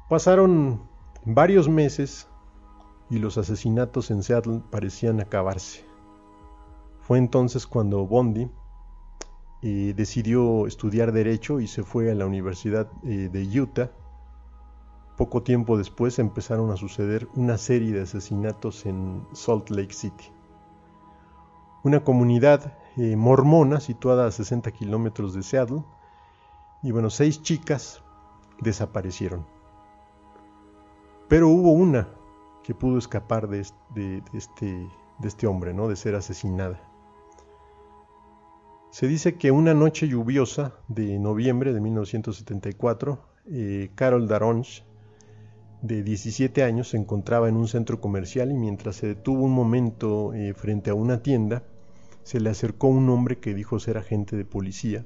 Pasaron varios meses y los asesinatos en Seattle parecían acabarse. Fue entonces cuando Bondi eh, decidió estudiar derecho y se fue a la Universidad eh, de Utah. Poco tiempo después empezaron a suceder una serie de asesinatos en Salt Lake City. Una comunidad eh, mormona situada a 60 kilómetros de Seattle. Y bueno, seis chicas desaparecieron. Pero hubo una que pudo escapar de, este, de este hombre, ¿no? de ser asesinada. Se dice que una noche lluviosa de noviembre de 1974, eh, Carol Daronch, de 17 años, se encontraba en un centro comercial y mientras se detuvo un momento eh, frente a una tienda, se le acercó un hombre que dijo ser agente de policía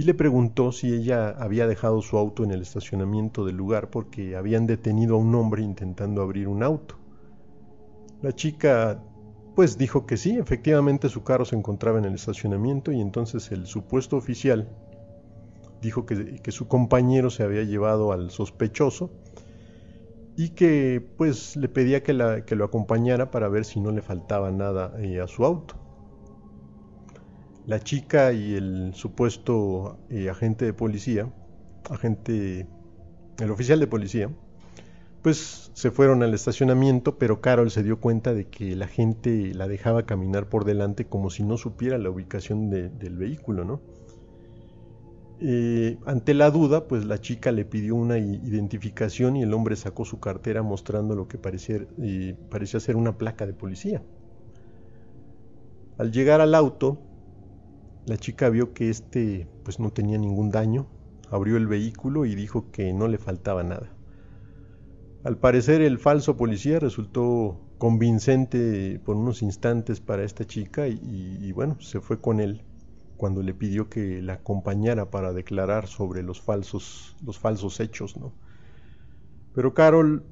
y le preguntó si ella había dejado su auto en el estacionamiento del lugar porque habían detenido a un hombre intentando abrir un auto. La chica pues dijo que sí, efectivamente su carro se encontraba en el estacionamiento y entonces el supuesto oficial dijo que, su compañero se había llevado al sospechoso y que pues le pedía que, la, que lo acompañara para ver si no le faltaba nada eh, a su auto. La chica y el supuesto eh, agente de policía, agente, el oficial de policía, pues se fueron al estacionamiento, pero Carol se dio cuenta de que la gente la dejaba caminar por delante como si no supiera la ubicación del vehículo, ¿no? Eh, ante la duda, pues la chica le pidió una identificación y el hombre sacó su cartera mostrando lo que parecía, eh, parecía ser una placa de policía. Al llegar al auto, la chica vio que este pues no tenía ningún daño, abrió el vehículo y dijo que no le faltaba nada. Al parecer el falso policía resultó convincente por unos instantes para esta chica y, bueno, se fue con él cuando le pidió que la acompañara para declarar sobre los falsos, los falsos hechos, ¿no? Pero Carol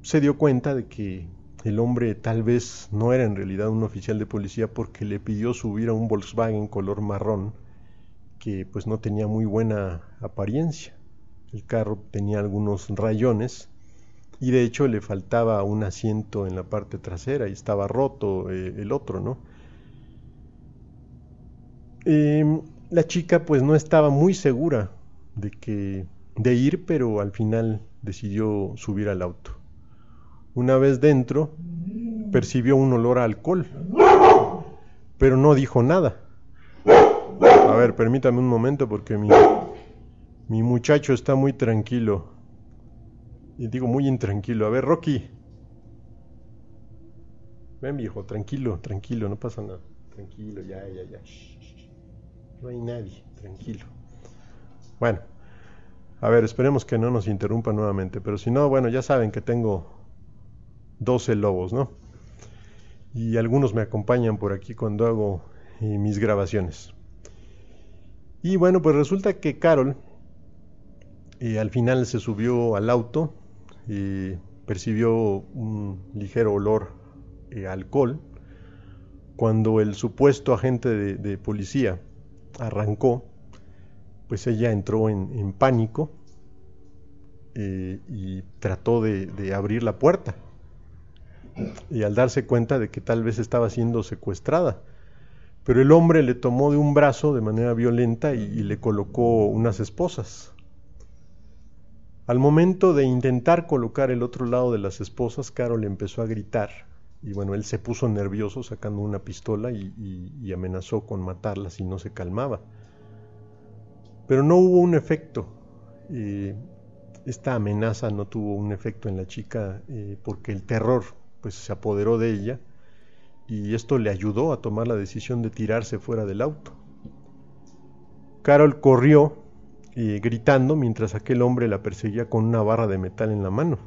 se dio cuenta de que el hombre tal vez no era en realidad un oficial de policía porque le pidió subir a un Volkswagen color marrón que pues no tenía muy buena apariencia. El carro tenía algunos rayones y de hecho le faltaba un asiento en la parte trasera y estaba roto eh, el otro, ¿no? Em, la chica pues no estaba muy segura de que de ir, pero al final decidió subir al auto. Una vez dentro, percibió un olor a alcohol, pero no dijo nada. A ver, permítame un momento porque mi, mi muchacho está muy tranquilo. Y digo muy intranquilo. A ver, Rocky. Ven, viejo, tranquilo, tranquilo, no pasa nada. Tranquilo, ya, ya, ya. No hay nadie, tranquilo. Bueno, a ver, esperemos que no nos interrumpa nuevamente, pero si no, bueno, ya saben que tengo 12 lobos, ¿no? Y algunos me acompañan por aquí cuando hago eh, mis grabaciones. Y bueno, pues resulta que Carol eh, al final se subió al auto y percibió un ligero olor eh, alcohol cuando el supuesto agente de, policía arrancó, pues ella entró en, pánico y trató de abrir la puerta y al darse cuenta de que tal vez estaba siendo secuestrada. Pero el hombre le tomó de un brazo de manera violenta y, le colocó unas esposas. Al momento de intentar colocar el otro lado de las esposas, Carol empezó a gritar y bueno, él se puso nervioso sacando una pistola y, amenazó con matarla si no se calmaba. Pero no hubo un efecto. Eh, esta amenaza no tuvo un efecto en la chica eh, porque el terror pues se apoderó de ella y esto le ayudó a tomar la decisión de tirarse fuera del auto. Carol corrió gritando mientras aquel hombre la perseguía con una barra de metal en la mano.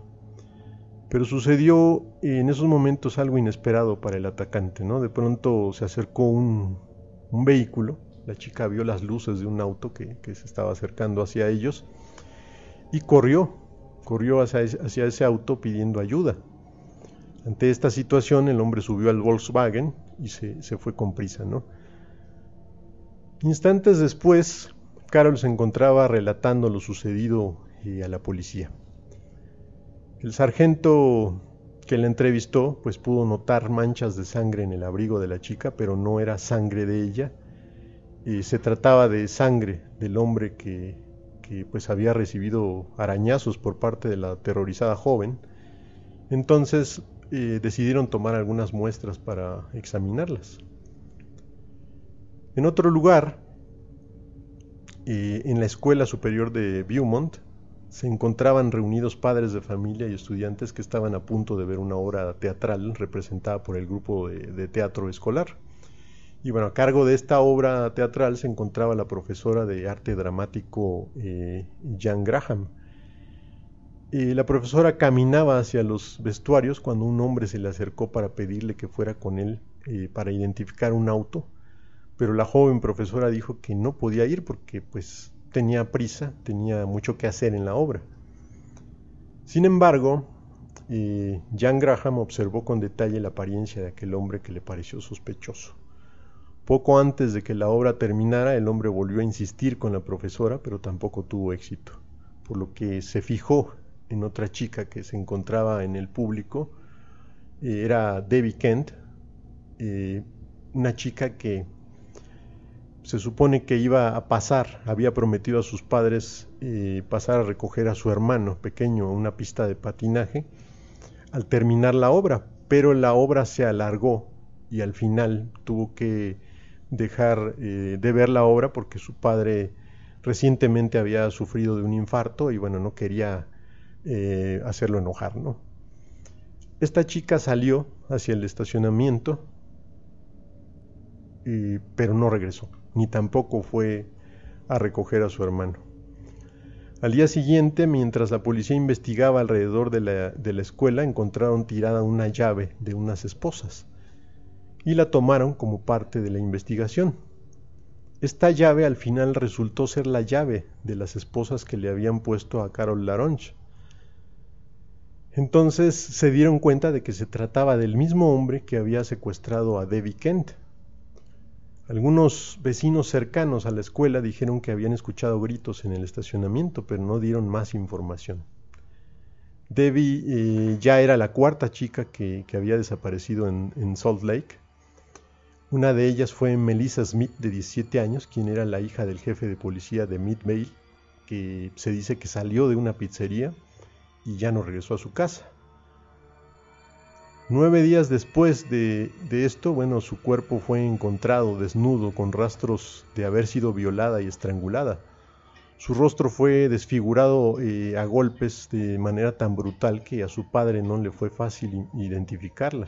Pero sucedió en esos momentos algo inesperado para el atacante, ¿no? De pronto se acercó un, vehículo, la chica vio las luces de un auto que, se estaba acercando hacia ellos y corrió, corrió hacia, hacia ese auto pidiendo ayuda. Ante esta situación el hombre subió al Volkswagen y se, se fue con prisa, ¿no? Instantes después, Carol se encontraba relatando lo sucedido eh, a la policía. El sargento que la entrevistó pues pudo notar manchas de sangre en el abrigo de la chica, pero no era sangre de ella. Eh, se trataba de sangre del hombre que, pues había recibido arañazos por parte de la aterrorizada joven. Entonces eh, decidieron tomar algunas muestras para examinarlas. En otro lugar, en la Escuela Superior de Beaumont se encontraban reunidos padres de familia y estudiantes que estaban a punto de ver una obra teatral representada por el grupo de, teatro escolar. Y bueno, a cargo de esta obra teatral se encontraba la profesora de arte dramático eh, Jan Graham. la profesora caminaba hacia los vestuarios cuando un hombre se le acercó para pedirle que fuera con él eh, para identificar un auto pero la joven profesora dijo que no podía ir porque pues tenía prisa, tenía mucho que hacer en la obra. Sin embargo, eh, Jan Graham observó con detalle la apariencia de aquel hombre que le pareció sospechoso. Poco antes de que la obra terminara, el hombre volvió a insistir con la profesora, pero tampoco tuvo éxito, por lo que se fijó en otra chica que se encontraba en el público. Eh, era Debbie Kent, eh, una chica que se supone que iba a pasar, había prometido a sus padres eh, pasar a recoger a su hermano pequeño a una pista de patinaje al terminar la obra, pero la obra se alargó y al final tuvo que dejar eh, de ver la obra porque su padre recientemente había sufrido de un infarto y bueno, no quería eh, hacerlo enojar, ¿no? Esta chica salió hacia el estacionamiento, pero no regresó ni tampoco fue a recoger a su hermano. Al día siguiente, mientras la policía investigaba alrededor de la, escuela, encontraron tirada una llave de unas esposas y la tomaron como parte de la investigación. Esta llave al final resultó ser la llave de las esposas que le habían puesto a Carol Laronche. Entonces se dieron cuenta de que se trataba del mismo hombre que había secuestrado a Debbie Kent. Algunos vecinos cercanos a la escuela dijeron que habían escuchado gritos en el estacionamiento, pero no dieron más información. Debbie eh, ya era la cuarta chica que, había desaparecido en, Salt Lake. Una de ellas fue Melissa Smith, de 17 años, quien era la hija del jefe de policía de Midvale, que se dice que salió de una pizzería y ya no regresó a su casa. Nueve días después de, esto, bueno, su cuerpo fue encontrado desnudo con rastros de haber sido violada y estrangulada. Su rostro fue desfigurado eh, a golpes de manera tan brutal que a su padre no le fue fácil identificarla.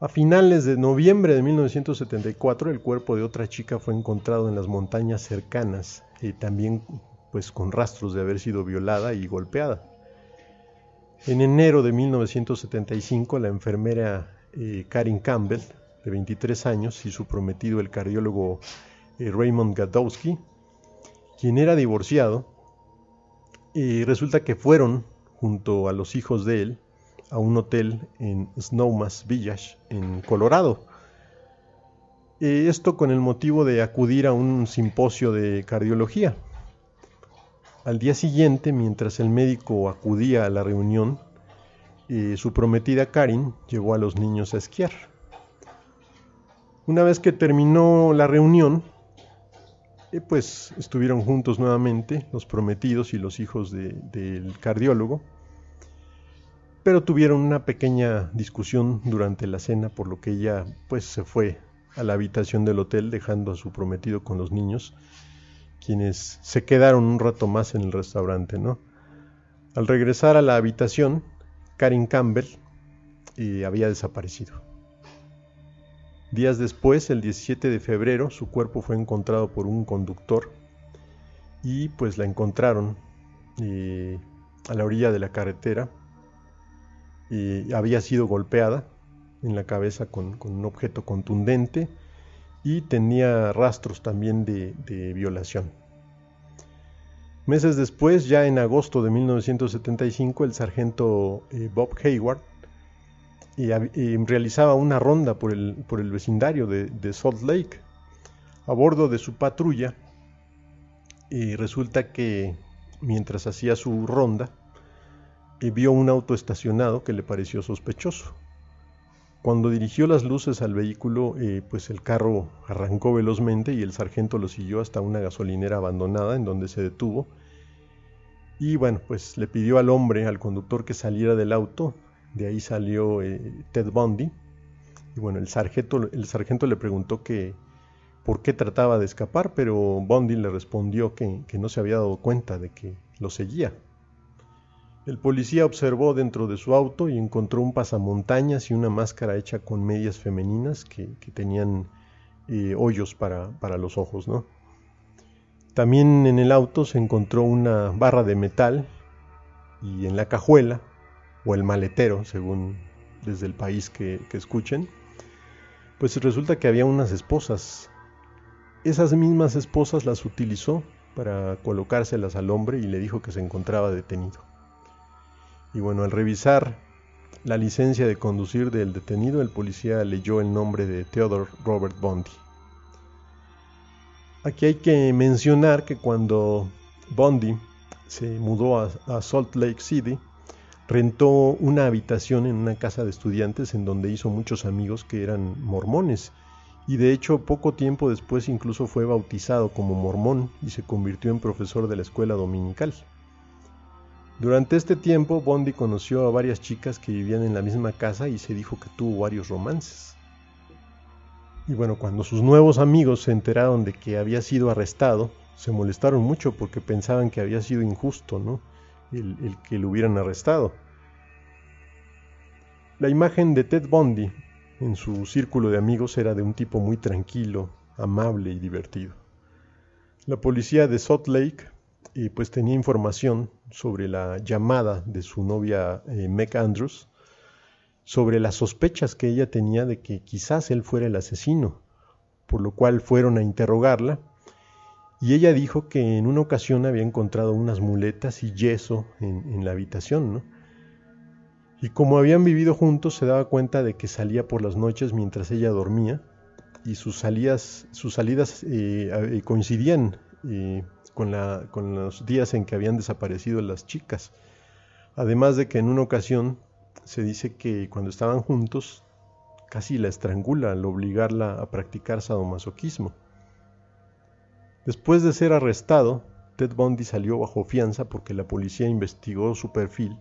A finales de noviembre de 1974, el cuerpo de otra chica fue encontrado en las montañas cercanas, eh, también pues con rastros de haber sido violada y golpeada. En enero de 1975, la enfermera eh, Karin Campbell, de 23 años, y su prometido, el cardiólogo eh, Raymond Gadowski, quien era divorciado, y resulta que fueron, junto a los hijos de él, a un hotel en Snowmass Village, en Colorado. esto con el motivo de acudir a un simposio de cardiología. Al día siguiente, mientras el médico acudía a la reunión, eh, su prometida Karin llevó a los niños a esquiar. Una vez que terminó la reunión, eh, pues estuvieron juntos nuevamente los prometidos y los hijos del cardiólogo, pero tuvieron una pequeña discusión durante la cena, por lo que ella pues se fue a la habitación del hotel dejando a su prometido con los niños quienes se quedaron un rato más en el restaurante, ¿no? Al regresar a la habitación, Karin Campbell eh, había desaparecido. Días después, el 17 de febrero, su cuerpo fue encontrado por un conductor y pues la encontraron eh, a la orilla de la carretera. y había sido golpeada en la cabeza con, un objeto contundente y tenía rastros también de, violación. Meses después, ya en agosto de 1975, el sargento eh, Bob Hayward realizaba una ronda por el, por el vecindario de, Salt Lake a bordo de su patrulla y resulta que mientras hacía su ronda eh, vio un auto estacionado que le pareció sospechoso. Cuando dirigió las luces al vehículo, eh, pues el carro arrancó velozmente y el sargento lo siguió hasta una gasolinera abandonada en donde se detuvo. Y bueno, pues le pidió al hombre, al conductor, que saliera del auto de ahí salió eh, Ted Bundy. Y bueno, el sargento, el sargento le preguntó que por qué trataba de escapar, pero Bundy le respondió que, no se había dado cuenta de que lo seguía. El policía observó dentro de su auto y encontró un pasamontañas y una máscara hecha con medias femeninas que, tenían eh, hoyos para, para, los ojos. ¿no? También en el auto se encontró una barra de metal y en la cajuela o el maletero, según desde el país que, escuchen, pues resulta que había unas esposas. Esas mismas esposas las utilizó para colocárselas al hombre y le dijo que se encontraba detenido. Y bueno, al revisar la licencia de conducir del detenido, el policía leyó el nombre de Theodore Robert Bondi. Aquí hay que mencionar que cuando Bondi se mudó a Salt Lake City, rentó una habitación en una casa de estudiantes en donde hizo muchos amigos que eran mormones y de hecho poco tiempo después incluso fue bautizado como mormón y se convirtió en profesor de la escuela dominical. Durante este tiempo Bondi conoció a varias chicas que vivían en la misma casa y se dijo que tuvo varios romances. Y bueno, cuando sus nuevos amigos se enteraron de que había sido arrestado, se molestaron mucho porque pensaban que había sido injusto, ¿no? el, que lo hubieran arrestado. La imagen de Ted Bundy en su círculo de amigos era de un tipo muy tranquilo, amable y divertido. La policía de Salt Lake eh, pues tenía información sobre la llamada de su novia eh, Meg Andrews, sobre las sospechas que ella tenía de que quizás él fuera el asesino, por lo cual fueron a interrogarla y ella dijo que en una ocasión había encontrado unas muletas y yeso en, la habitación, ¿no? Y como habían vivido juntos, se daba cuenta de que salía por las noches mientras ella dormía y sus salidas, sus salidas eh, eh, coincidían eh, con, los días en que habían desaparecido las chicas. Además de que en una ocasión se dice que cuando estaban juntos casi la estrangula al obligarla a practicar sadomasoquismo. Después de ser arrestado, Ted Bundy salió bajo fianza porque la policía investigó su perfil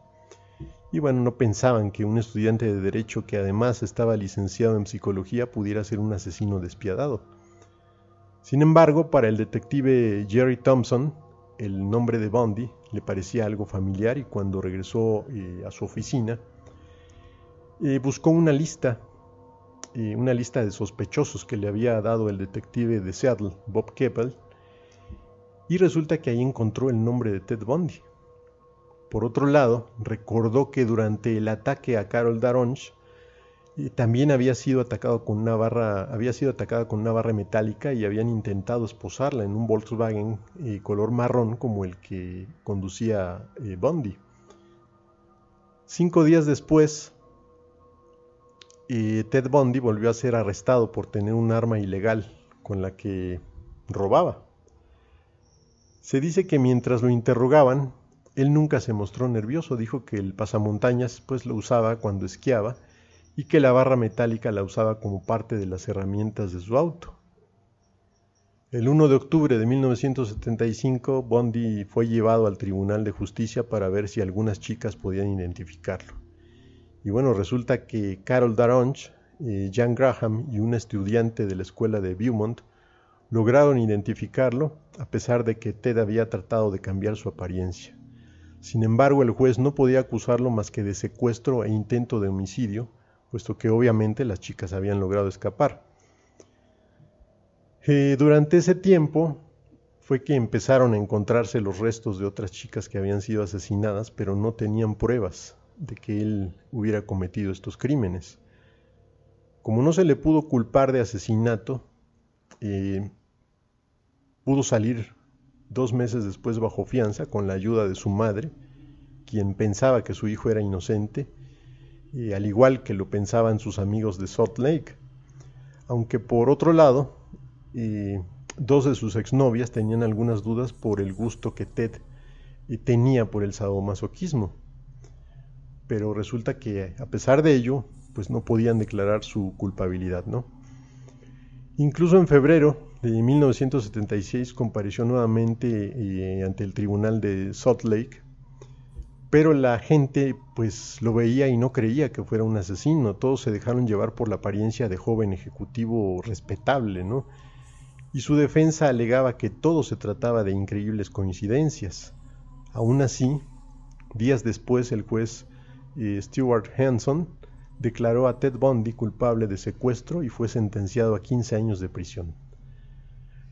y bueno, no pensaban que un estudiante de derecho que además estaba licenciado en psicología pudiera ser un asesino despiadado. Sin embargo, para el detective Jerry Thompson, el nombre de Bundy le parecía algo familiar y cuando regresó eh, a su oficina, eh, buscó una lista, eh, una lista de sospechosos que le había dado el detective de Seattle, Bob Keppel, y resulta que ahí encontró el nombre de Ted Bundy. Por otro lado, recordó que durante el ataque a Carol Daronch eh, también había sido atacado con una barra, había sido atacada con una barra metálica y habían intentado esposarla en un Volkswagen eh, color marrón como el que conducía eh, Bundy. Cinco días después, Ted Bundy volvió a ser arrestado por tener un arma ilegal con la que robaba. Se dice que mientras lo interrogaban, él nunca se mostró nervioso, dijo que el pasamontañas pues lo usaba cuando esquiaba y que la barra metálica la usaba como parte de las herramientas de su auto. El 1 de octubre de 1975, Bondi fue llevado al Tribunal de Justicia para ver si algunas chicas podían identificarlo. Y bueno, resulta que Carol Daronch, eh, Jan Graham y un estudiante de la escuela de Beaumont lograron identificarlo a pesar de que Ted había tratado de cambiar su apariencia. Sin embargo, el juez no podía acusarlo más que de secuestro e intento de homicidio, puesto que obviamente las chicas habían logrado escapar. Eh, durante ese tiempo fue que empezaron a encontrarse los restos de otras chicas que habían sido asesinadas, pero no tenían pruebas de que él hubiera cometido estos crímenes. Como no se le pudo culpar de asesinato, eh, pudo salir dos meses después bajo fianza con la ayuda de su madre, quien pensaba que su hijo era inocente, al igual que lo pensaban sus amigos de Salt Lake. Aunque por otro lado, dos de sus exnovias tenían algunas dudas por el gusto que Ted tenía por el sadomasoquismo. Pero resulta que a pesar de ello, pues no podían declarar su culpabilidad, ¿no? Incluso en febrero de 1976 compareció nuevamente eh, ante el tribunal de Salt Lake, pero la gente pues lo veía y no creía que fuera un asesino, todos se dejaron llevar por la apariencia de joven ejecutivo respetable, ¿no? Y su defensa alegaba que todo se trataba de increíbles coincidencias. Aún así, días después el juez eh, Stuart Hanson declaró a Ted Bundy culpable de secuestro y fue sentenciado a 15 años de prisión.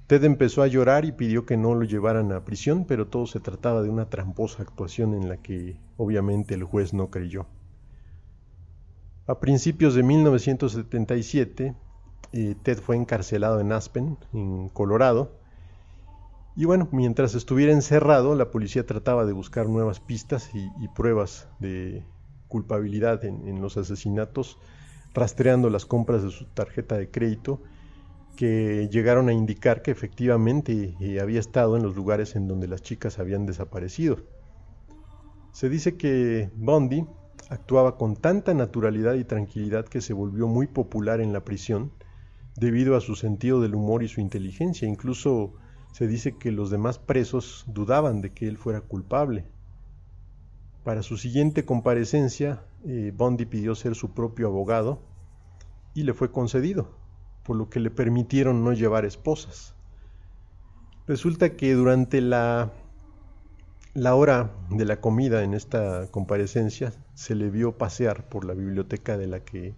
Ted empezó a llorar y pidió que no lo llevaran a prisión, pero todo se trataba de una tramposa actuación en la que obviamente el juez no creyó. A principios de 1977, eh, Ted fue encarcelado en Aspen, en Colorado, y bueno, mientras estuviera encerrado, la policía trataba de buscar nuevas pistas y pruebas de, culpabilidad en, los asesinatos, rastreando las compras de su tarjeta de crédito, que llegaron a indicar que efectivamente eh, había estado en los lugares en donde las chicas habían desaparecido. Se dice que Bondi actuaba con tanta naturalidad y tranquilidad que se volvió muy popular en la prisión debido a su sentido del humor y su inteligencia. Incluso se dice que los demás presos dudaban de que él fuera culpable. Para su siguiente comparecencia, eh, Bondi pidió ser su propio abogado y le fue concedido, por lo que le permitieron no llevar esposas. Resulta que durante la, la hora de la comida en esta comparecencia se le vio pasear por la biblioteca de la que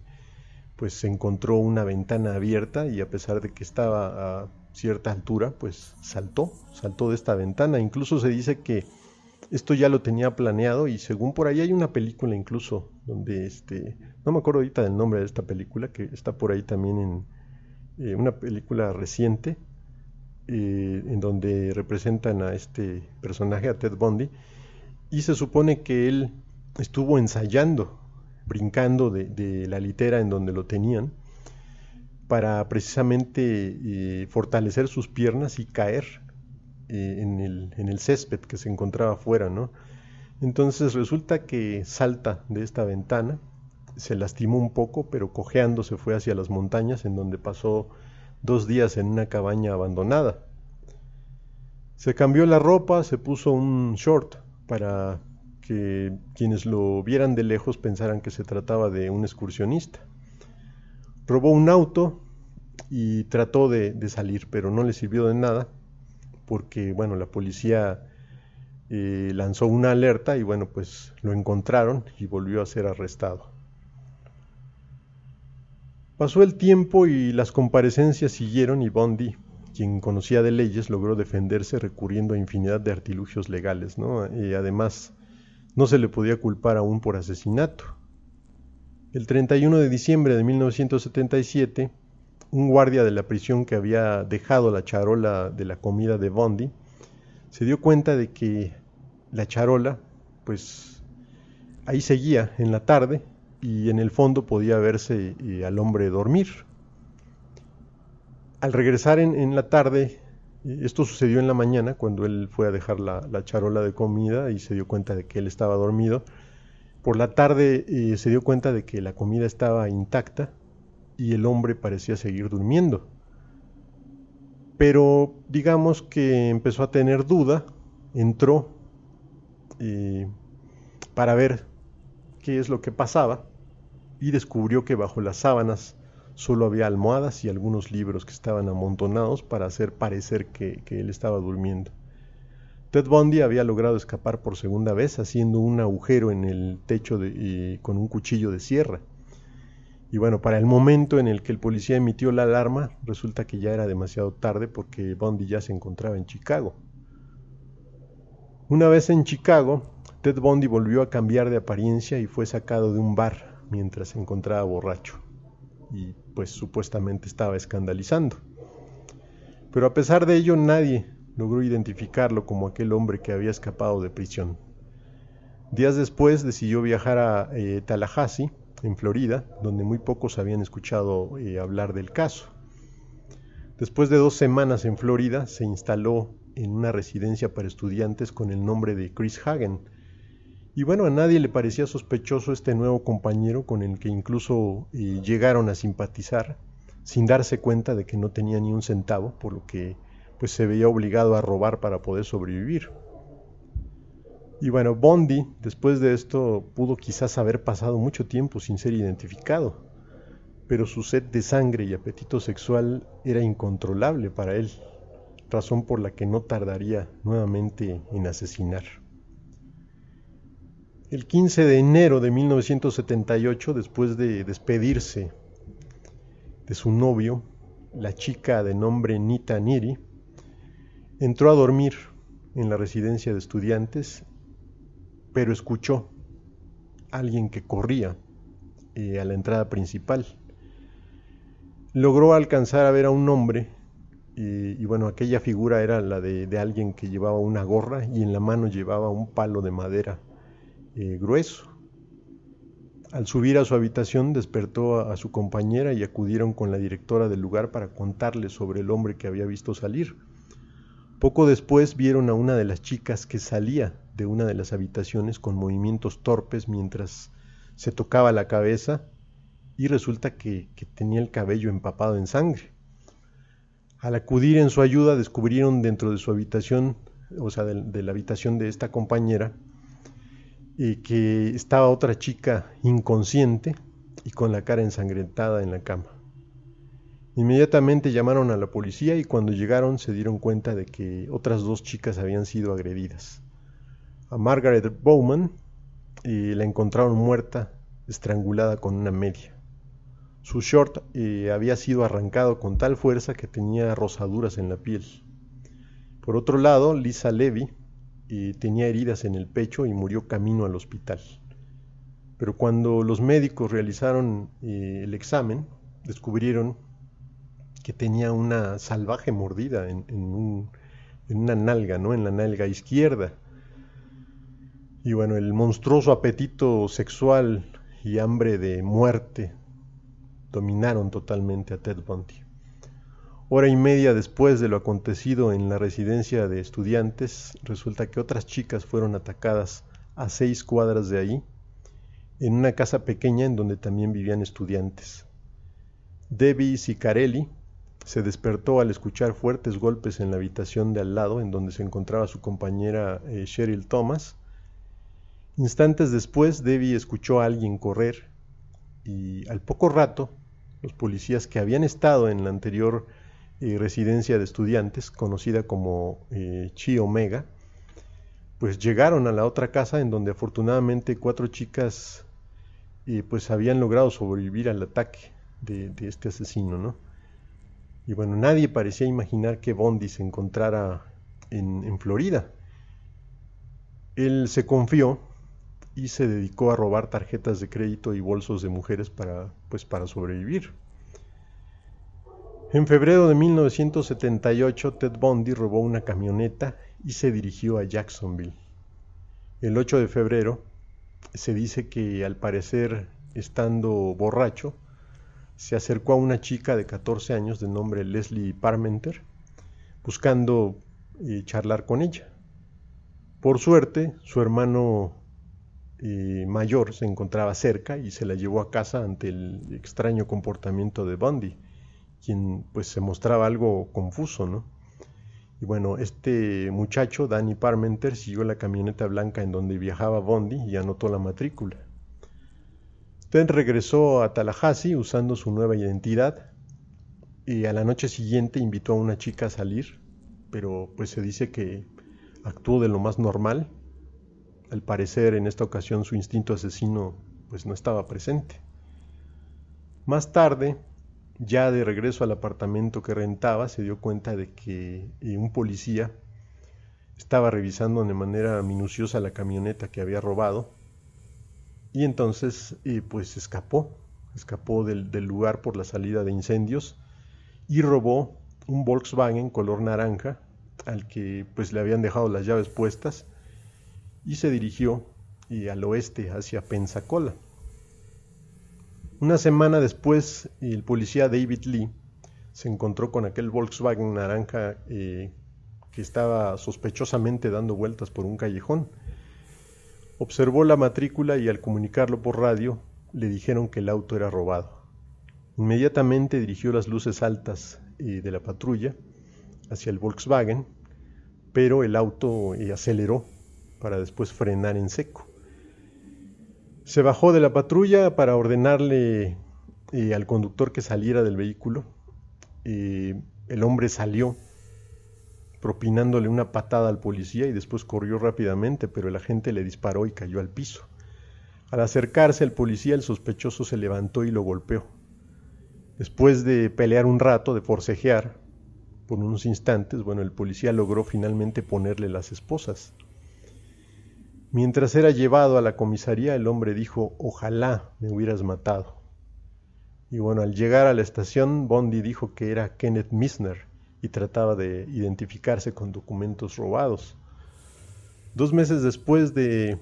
pues se encontró una ventana abierta y a pesar de que estaba a cierta altura, pues saltó, saltó de esta ventana. Incluso se dice que esto ya lo tenía planeado y según por ahí hay una película incluso donde este no me acuerdo ahorita del nombre de esta película que está por ahí también en eh, una película reciente eh, en donde representan a este personaje a Ted Bundy y se supone que él estuvo ensayando brincando de, la litera en donde lo tenían para precisamente eh, fortalecer sus piernas y caer en, el, en, el, césped que se encontraba afuera, ¿no? Entonces resulta que salta de esta ventana, se lastimó un poco, pero cojeando se fue hacia las montañas, en donde pasó dos días en una cabaña abandonada. Se cambió la ropa, se puso un short para que quienes lo vieran de lejos pensaran que se trataba de un excursionista. Robó un auto y trató de, salir, pero no le sirvió de nada porque bueno, la policía eh, lanzó una alerta y bueno, pues lo encontraron y volvió a ser arrestado. Pasó el tiempo y las comparecencias siguieron y Bondi, quien conocía de leyes, logró defenderse recurriendo a infinidad de artilugios legales. Y además, no se le podía culpar aún por asesinato. El 31 de diciembre de 1977, un guardia de la prisión que había dejado la charola de la comida de Bondi se dio cuenta de que la charola, pues ahí seguía en la tarde y en el fondo podía verse eh, al hombre dormir. Al regresar en, la tarde, eh, esto sucedió en la mañana cuando él fue a dejar la, charola de comida y se dio cuenta de que él estaba dormido. Por la tarde eh, se dio cuenta de que la comida estaba intacta y el hombre parecía seguir durmiendo. Pero digamos que empezó a tener duda, entró para ver qué es lo que pasaba y descubrió que bajo las sábanas solo había almohadas y algunos libros que estaban amontonados para hacer parecer que, él estaba durmiendo. Ted Bundy había logrado escapar por segunda vez haciendo un agujero en el techo con un cuchillo de sierra Y bueno, para el momento en el que el policía emitió la alarma, resulta que ya era demasiado tarde porque Bundy ya se encontraba en Chicago. Una vez en Chicago, Ted Bundy volvió a cambiar de apariencia y fue sacado de un bar mientras se encontraba borracho. Y pues supuestamente estaba escandalizando. Pero a pesar de ello nadie logró identificarlo como aquel hombre que había escapado de prisión. Días después decidió viajar a eh, Tallahassee, en Florida, donde muy pocos habían escuchado eh, hablar del caso. Después de dos semanas en Florida, se instaló en una residencia para estudiantes con el nombre de Chris Hagen. Y bueno, a nadie le parecía sospechoso este nuevo compañero con el que incluso eh, llegaron a simpatizar, sin darse cuenta de que no tenía ni un centavo, por lo que pues se veía obligado a robar para poder sobrevivir. Y bueno, Bondi, después de esto, pudo quizás haber pasado mucho tiempo sin ser identificado, pero su sed de sangre y apetito sexual era incontrolable para él, razón por la que no tardaría nuevamente en asesinar. El 15 de enero de 1978, después de despedirse de su novio, la chica de nombre Nita Niri, entró a dormir en la residencia de estudiantes pero escuchó a alguien que corría eh, a la entrada principal. Logró alcanzar a ver a un hombre y bueno, aquella figura era la de, alguien que llevaba una gorra y en la mano llevaba un palo de madera eh, grueso. Al subir a su habitación despertó a, su compañera y acudieron con la directora del lugar para contarle sobre el hombre que había visto salir. Poco después vieron a una de las chicas que salía de una de las habitaciones con movimientos torpes mientras se tocaba la cabeza y resulta que, tenía el cabello empapado en sangre. Al acudir en su ayuda descubrieron dentro de su habitación, o sea, de, la habitación de esta compañera, eh, que estaba otra chica inconsciente y con la cara ensangrentada en la cama. Inmediatamente llamaron a la policía y cuando llegaron se dieron cuenta de que otras dos chicas habían sido agredidas a Margaret Bowman y la encontraron muerta, estrangulada con una media. Su short eh, había sido arrancado con tal fuerza que tenía rosaduras en la piel. Por otro lado, Lisa Levy eh, tenía heridas en el pecho y murió camino al hospital. Pero cuando los médicos realizaron eh, el examen, descubrieron que tenía una salvaje mordida en, en, una nalga, ¿no? en la nalga izquierda y bueno, el monstruoso apetito sexual y hambre de muerte dominaron totalmente a Ted Bundy. Hora y media después de lo acontecido en la residencia de estudiantes, resulta que otras chicas fueron atacadas a seis cuadras de ahí, en una casa pequeña en donde también vivían estudiantes. Debbie Sicarelli se despertó al escuchar fuertes golpes en la habitación de al lado, en donde se encontraba su compañera eh, Cheryl Thomas, Instantes después, Debbie escuchó a alguien correr y al poco rato, los policías que habían estado en la anterior residencia de estudiantes, conocida como eh, Chi Omega, pues llegaron a la otra casa en donde afortunadamente cuatro chicas pues habían logrado sobrevivir al ataque de, este asesino, ¿no? Y bueno, nadie parecía imaginar que Bondi se encontrara en, en Florida. Él se confió y se dedicó a robar tarjetas de crédito y bolsos de mujeres para, pues, para sobrevivir. En febrero de 1978, Ted Bundy robó una camioneta y se dirigió a Jacksonville. El 8 de febrero, se dice que al parecer, estando borracho, se acercó a una chica de 14 años de nombre Leslie Parmenter, buscando eh, charlar con ella. Por suerte, su hermano mayor se encontraba cerca y se la llevó a casa ante el extraño comportamiento de Bundy, quien pues se mostraba algo confuso, ¿no? Y bueno, este muchacho, Danny Parmenter, siguió la camioneta blanca en donde viajaba Bundy y anotó la matrícula. Ted regresó a Tallahassee usando su nueva identidad y a la noche siguiente invitó a una chica a salir, pero pues se dice que actuó de lo más normal al parecer en esta ocasión su instinto asesino pues no estaba presente. Más tarde, ya de regreso al apartamento que rentaba, se dio cuenta de que eh, un policía estaba revisando de manera minuciosa la camioneta que había robado y entonces eh, pues escapó, escapó del, del lugar por la salida de incendios y robó un Volkswagen color naranja al que pues le habían dejado las llaves puestas y se dirigió y al oeste hacia Pensacola. Una semana después, el policía David Lee se encontró con aquel Volkswagen naranja eh, que estaba sospechosamente dando vueltas por un callejón. Observó la matrícula y al comunicarlo por radio le dijeron que el auto era robado. Inmediatamente dirigió las luces altas eh, de la patrulla hacia el Volkswagen, pero el auto eh, aceleró para después frenar en seco. Se bajó de la patrulla para ordenarle eh, al conductor que saliera del vehículo. Eh, el hombre salió propinándole una patada al policía y después corrió rápidamente, pero el agente le disparó y cayó al piso. Al acercarse al policía, el sospechoso se levantó y lo golpeó. Después de pelear un rato, de forcejear por unos instantes, bueno, el policía logró finalmente ponerle las esposas. Mientras era llevado a la comisaría, el hombre dijo, ojalá me hubieras matado. Y bueno, al llegar a la estación, Bondi dijo que era Kenneth Misner y trataba de identificarse con documentos robados. Dos meses después de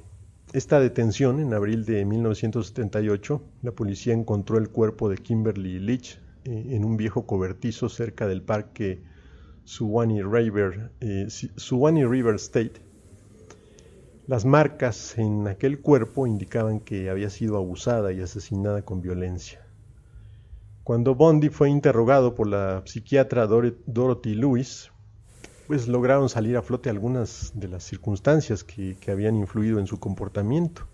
esta detención, en abril de 1978, la policía encontró el cuerpo de Kimberly Leach eh, en un viejo cobertizo cerca del parque Suwannee River, eh, River State las marcas en aquel cuerpo indicaban que había sido abusada y asesinada con violencia. Cuando Bondi fue interrogado por la psiquiatra Dorothy Lewis, pues lograron salir a flote algunas de las circunstancias que, que habían influido en su comportamiento.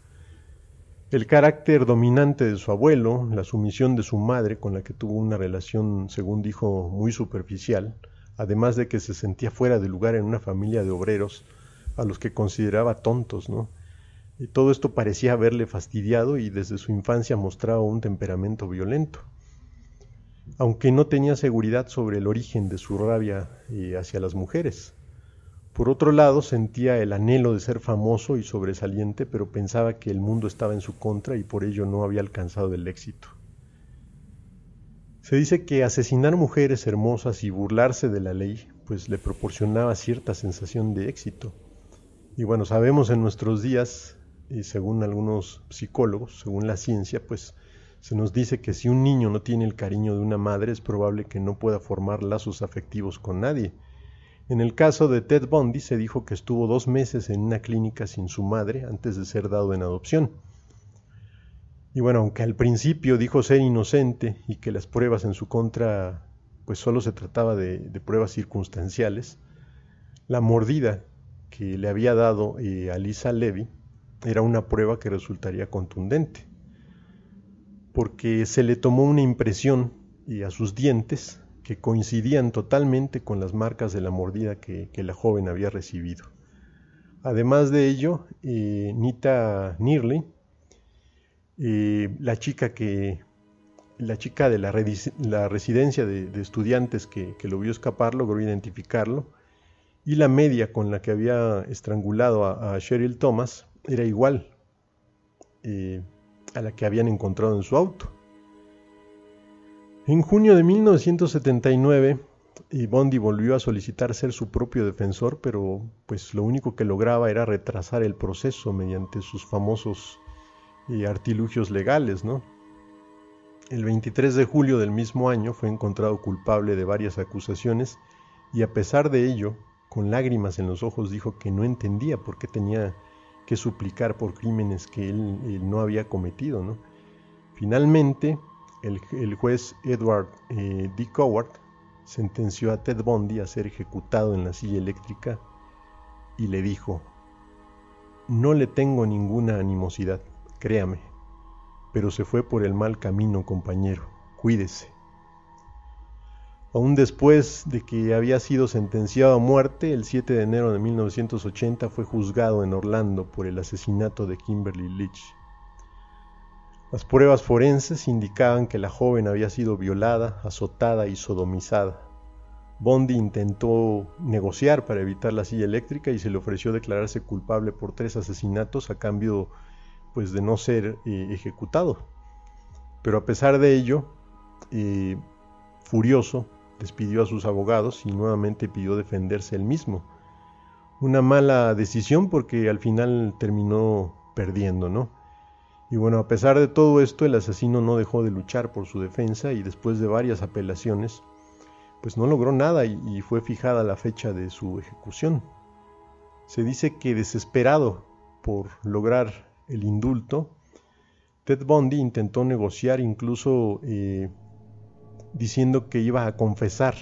El carácter dominante de su abuelo, la sumisión de su madre, con la que tuvo una relación, según dijo, muy superficial, además de que se sentía fuera de lugar en una familia de obreros, a los que consideraba tontos, ¿no? Y todo esto parecía haberle fastidiado y desde su infancia mostraba un temperamento violento. Aunque no tenía seguridad sobre el origen de su rabia eh, hacia las mujeres. Por otro lado, sentía el anhelo de ser famoso y sobresaliente, pero pensaba que el mundo estaba en su contra y por ello no había alcanzado el éxito. Se dice que asesinar mujeres hermosas y burlarse de la ley, pues le proporcionaba cierta sensación de éxito. Y bueno, sabemos en nuestros días, y según algunos psicólogos, según la ciencia, pues se nos dice que si un niño no tiene el cariño de una madre es probable que no pueda formar lazos afectivos con nadie. En el caso de Ted Bundy se dijo que estuvo dos meses en una clínica sin su madre antes de ser dado en adopción. Y bueno, aunque al principio dijo ser inocente y que las pruebas en su contra pues solo se trataba de, de pruebas circunstanciales, la mordida que le había dado eh, a Lisa Levy era una prueba que resultaría contundente, porque se le tomó una impresión y a sus dientes que coincidían totalmente con las marcas de la mordida que, la joven había recibido. Además de ello, eh, Nita Nearly, eh, la chica que la chica de la, residencia de, estudiantes que, que, lo vio escapar logró identificarlo y la media con la que había estrangulado a, Cheryl Thomas era igual eh, a la que habían encontrado en su auto. En junio de 1979, Bondi volvió a solicitar ser su propio defensor, pero pues lo único que lograba era retrasar el proceso mediante sus famosos eh, artilugios legales, ¿no? El 23 de julio del mismo año fue encontrado culpable de varias acusaciones y a pesar de ello con lágrimas en los ojos dijo que no entendía por qué tenía que suplicar por crímenes que él, no había cometido. Finalmente, el, juez Edward eh, D. Coward sentenció a Ted Bundy a ser ejecutado en la silla eléctrica y le dijo, no le tengo ninguna animosidad, créame, pero se fue por el mal camino, compañero, cuídese. Aún después de que había sido sentenciado a muerte, el 7 de enero de 1980 fue juzgado en Orlando por el asesinato de Kimberly Leach. Las pruebas forenses indicaban que la joven había sido violada, azotada y sodomizada. Bondi intentó negociar para evitar la silla eléctrica y se le ofreció declararse culpable por tres asesinatos a cambio pues de no ser eh, ejecutado. Pero a pesar de ello, eh, furioso, despidió a sus abogados y nuevamente pidió defenderse él mismo. Una mala decisión porque al final terminó perdiendo, ¿no? Y bueno, a pesar de todo esto, el asesino no dejó de luchar por su defensa y después de varias apelaciones, pues no logró nada y, fue fijada la fecha de su ejecución. Se dice que desesperado por lograr el indulto, Ted Bundy intentó negociar incluso eh, diciendo que iba a confesar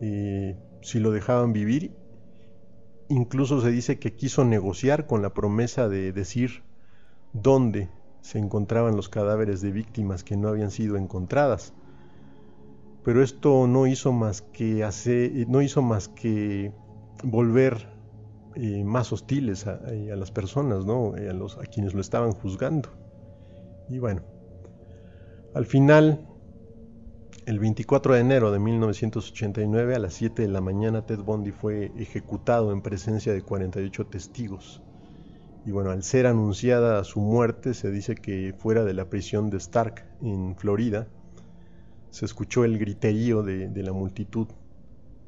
eh, si lo dejaban vivir. Incluso se dice que quiso negociar con la promesa de decir dónde se encontraban los cadáveres de víctimas que no habían sido encontradas. Pero esto no hizo más que hacer, no hizo más que volver eh, más hostiles a, las personas, ¿no? Eh, a, los, a quienes lo estaban juzgando. Y bueno, al final, el 24 de enero de 1989 a las 7 de la mañana, Ted Bundy fue ejecutado en presencia de 48 testigos. Y bueno, al ser anunciada su muerte, se dice que fuera de la prisión de Stark, en Florida, se escuchó el griterío de, la multitud,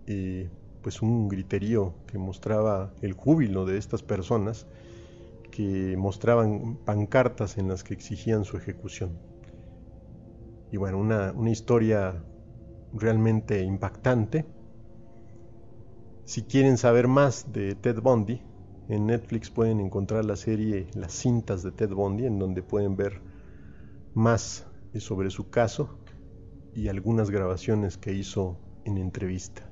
eh, pues un griterío que mostraba el júbilo de estas personas que mostraban pancartas en las que exigían su ejecución. Y bueno, una, una historia realmente impactante. Si quieren saber más de Ted Bundy, en Netflix pueden encontrar la serie Las cintas de Ted Bundy, en donde pueden ver más sobre su caso y algunas grabaciones que hizo en entrevista.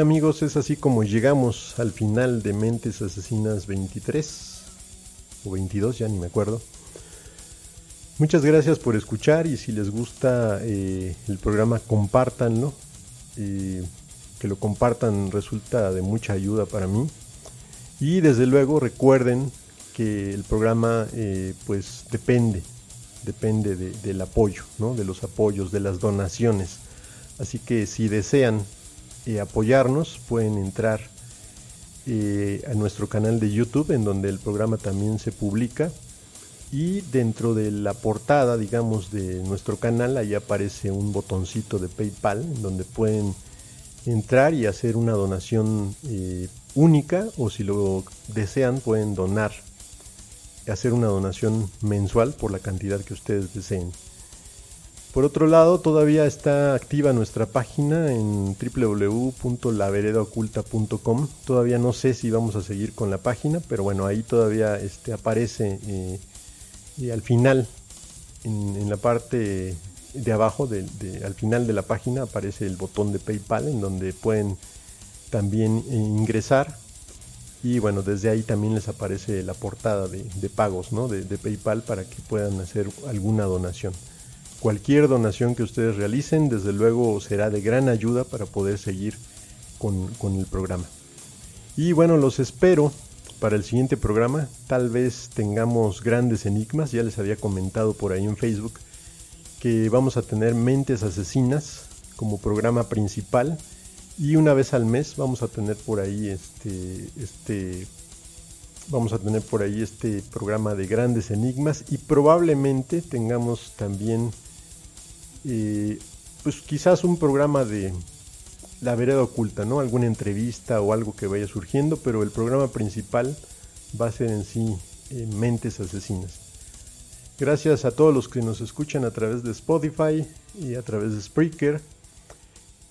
Amigos, es así como llegamos al final de Mentes Asesinas 23 o 22, ya ni me acuerdo. Muchas gracias por escuchar y si les gusta eh, el programa compártanlo. que lo compartan resulta de mucha ayuda para mí. Y desde luego recuerden que el programa eh, pues depende, depende del apoyo, ¿no? de los apoyos, de las donaciones. Así que si desean eh, apoyarnos, pueden entrar eh, a nuestro canal de YouTube, en donde el programa también se publica. Y dentro de la portada, digamos, de nuestro canal, ahí aparece un botoncito de PayPal, en donde pueden entrar y hacer una donación eh, única, o si lo desean, pueden donar, hacer una donación mensual por la cantidad que ustedes deseen. Por otro lado, todavía está activa nuestra página en www.laveredaoculta.com. Todavía no sé si vamos a seguir con la página, pero bueno, ahí todavía este, aparece eh, al final, en, la parte de abajo, al final de la página aparece el botón de PayPal en donde pueden también eh, ingresar. Y bueno, desde ahí también les aparece la portada de, pagos de PayPal para que puedan hacer alguna donación. Cualquier donación que ustedes realicen, desde luego, será de gran ayuda para poder seguir con, el programa. Y bueno, los espero para el siguiente programa. Tal vez tengamos grandes enigmas, ya les había comentado por ahí en Facebook que vamos a tener Mentes Asesinas como programa principal y una vez al mes vamos a tener por ahí este este vamos a tener por ahí este programa de grandes enigmas y probablemente tengamos también pues quizás un programa de la vereda oculta, ¿no? Alguna entrevista o algo que vaya surgiendo, pero el programa principal va a ser en sí eh, Mentes Asesinas. Gracias a todos los que nos escuchan a través de Spotify y a través de Spreaker.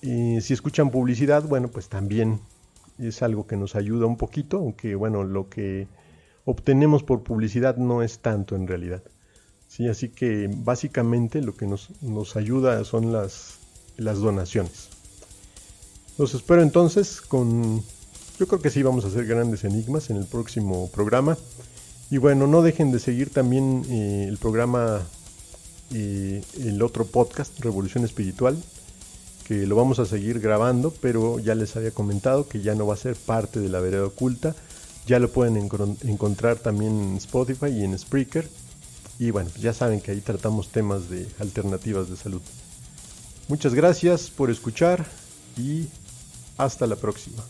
Eh, si escuchan publicidad, bueno, pues también es algo que nos ayuda un poquito, aunque bueno, lo que obtenemos por publicidad no es tanto en realidad. Sí, así que básicamente lo que nos, nos ayuda son las, las donaciones. Los espero entonces con... Yo creo que sí vamos a hacer grandes enigmas en el próximo programa. Y bueno, no dejen de seguir también eh, el programa, eh, el otro podcast, Revolución Espiritual, que lo vamos a seguir grabando, pero ya les había comentado que ya no va a ser parte de la vereda oculta. Ya lo pueden encontrar también en Spotify y en Spreaker. Y bueno, ya saben que ahí tratamos temas de alternativas de salud. Muchas gracias por escuchar y hasta la próxima.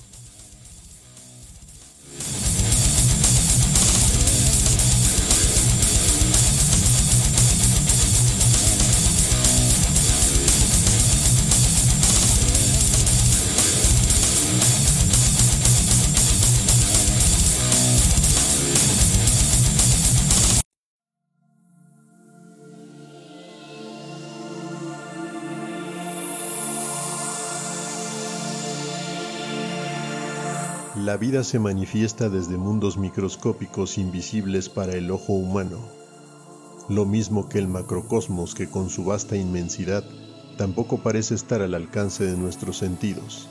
La vida se manifiesta desde mundos microscópicos invisibles para el ojo humano, lo mismo que el macrocosmos que con su vasta inmensidad tampoco parece estar al alcance de nuestros sentidos.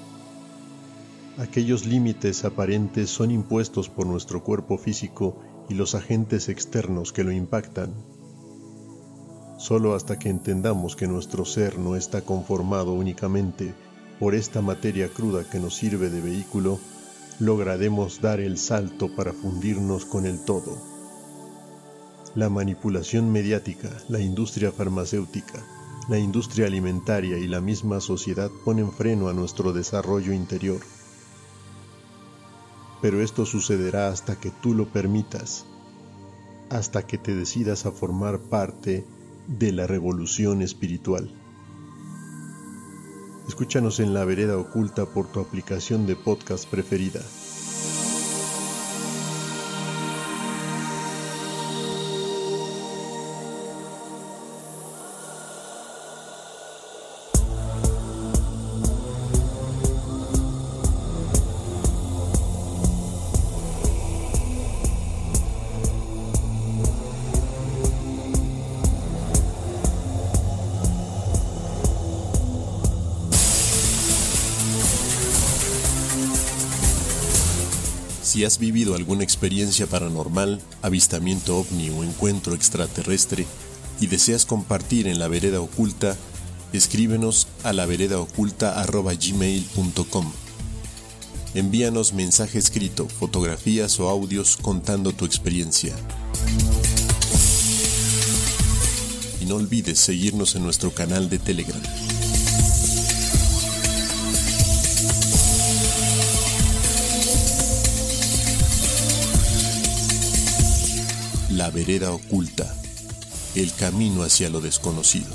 Aquellos límites aparentes son impuestos por nuestro cuerpo físico y los agentes externos que lo impactan. Solo hasta que entendamos que nuestro ser no está conformado únicamente por esta materia cruda que nos sirve de vehículo, lograremos dar el salto para fundirnos con el todo. La manipulación mediática, la industria farmacéutica, la industria alimentaria y la misma sociedad ponen freno a nuestro desarrollo interior. Pero esto sucederá hasta que tú lo permitas, hasta que te decidas a formar parte de la revolución espiritual. Escúchanos en La Vereda Oculta por tu aplicación de podcast preferida. Has vivido alguna experiencia paranormal, avistamiento ovni o encuentro extraterrestre y deseas compartir en la vereda oculta, escríbenos a la gmail.com Envíanos mensaje escrito, fotografías o audios contando tu experiencia. Y no olvides seguirnos en nuestro canal de Telegram. La vereda oculta, el camino hacia lo desconocido.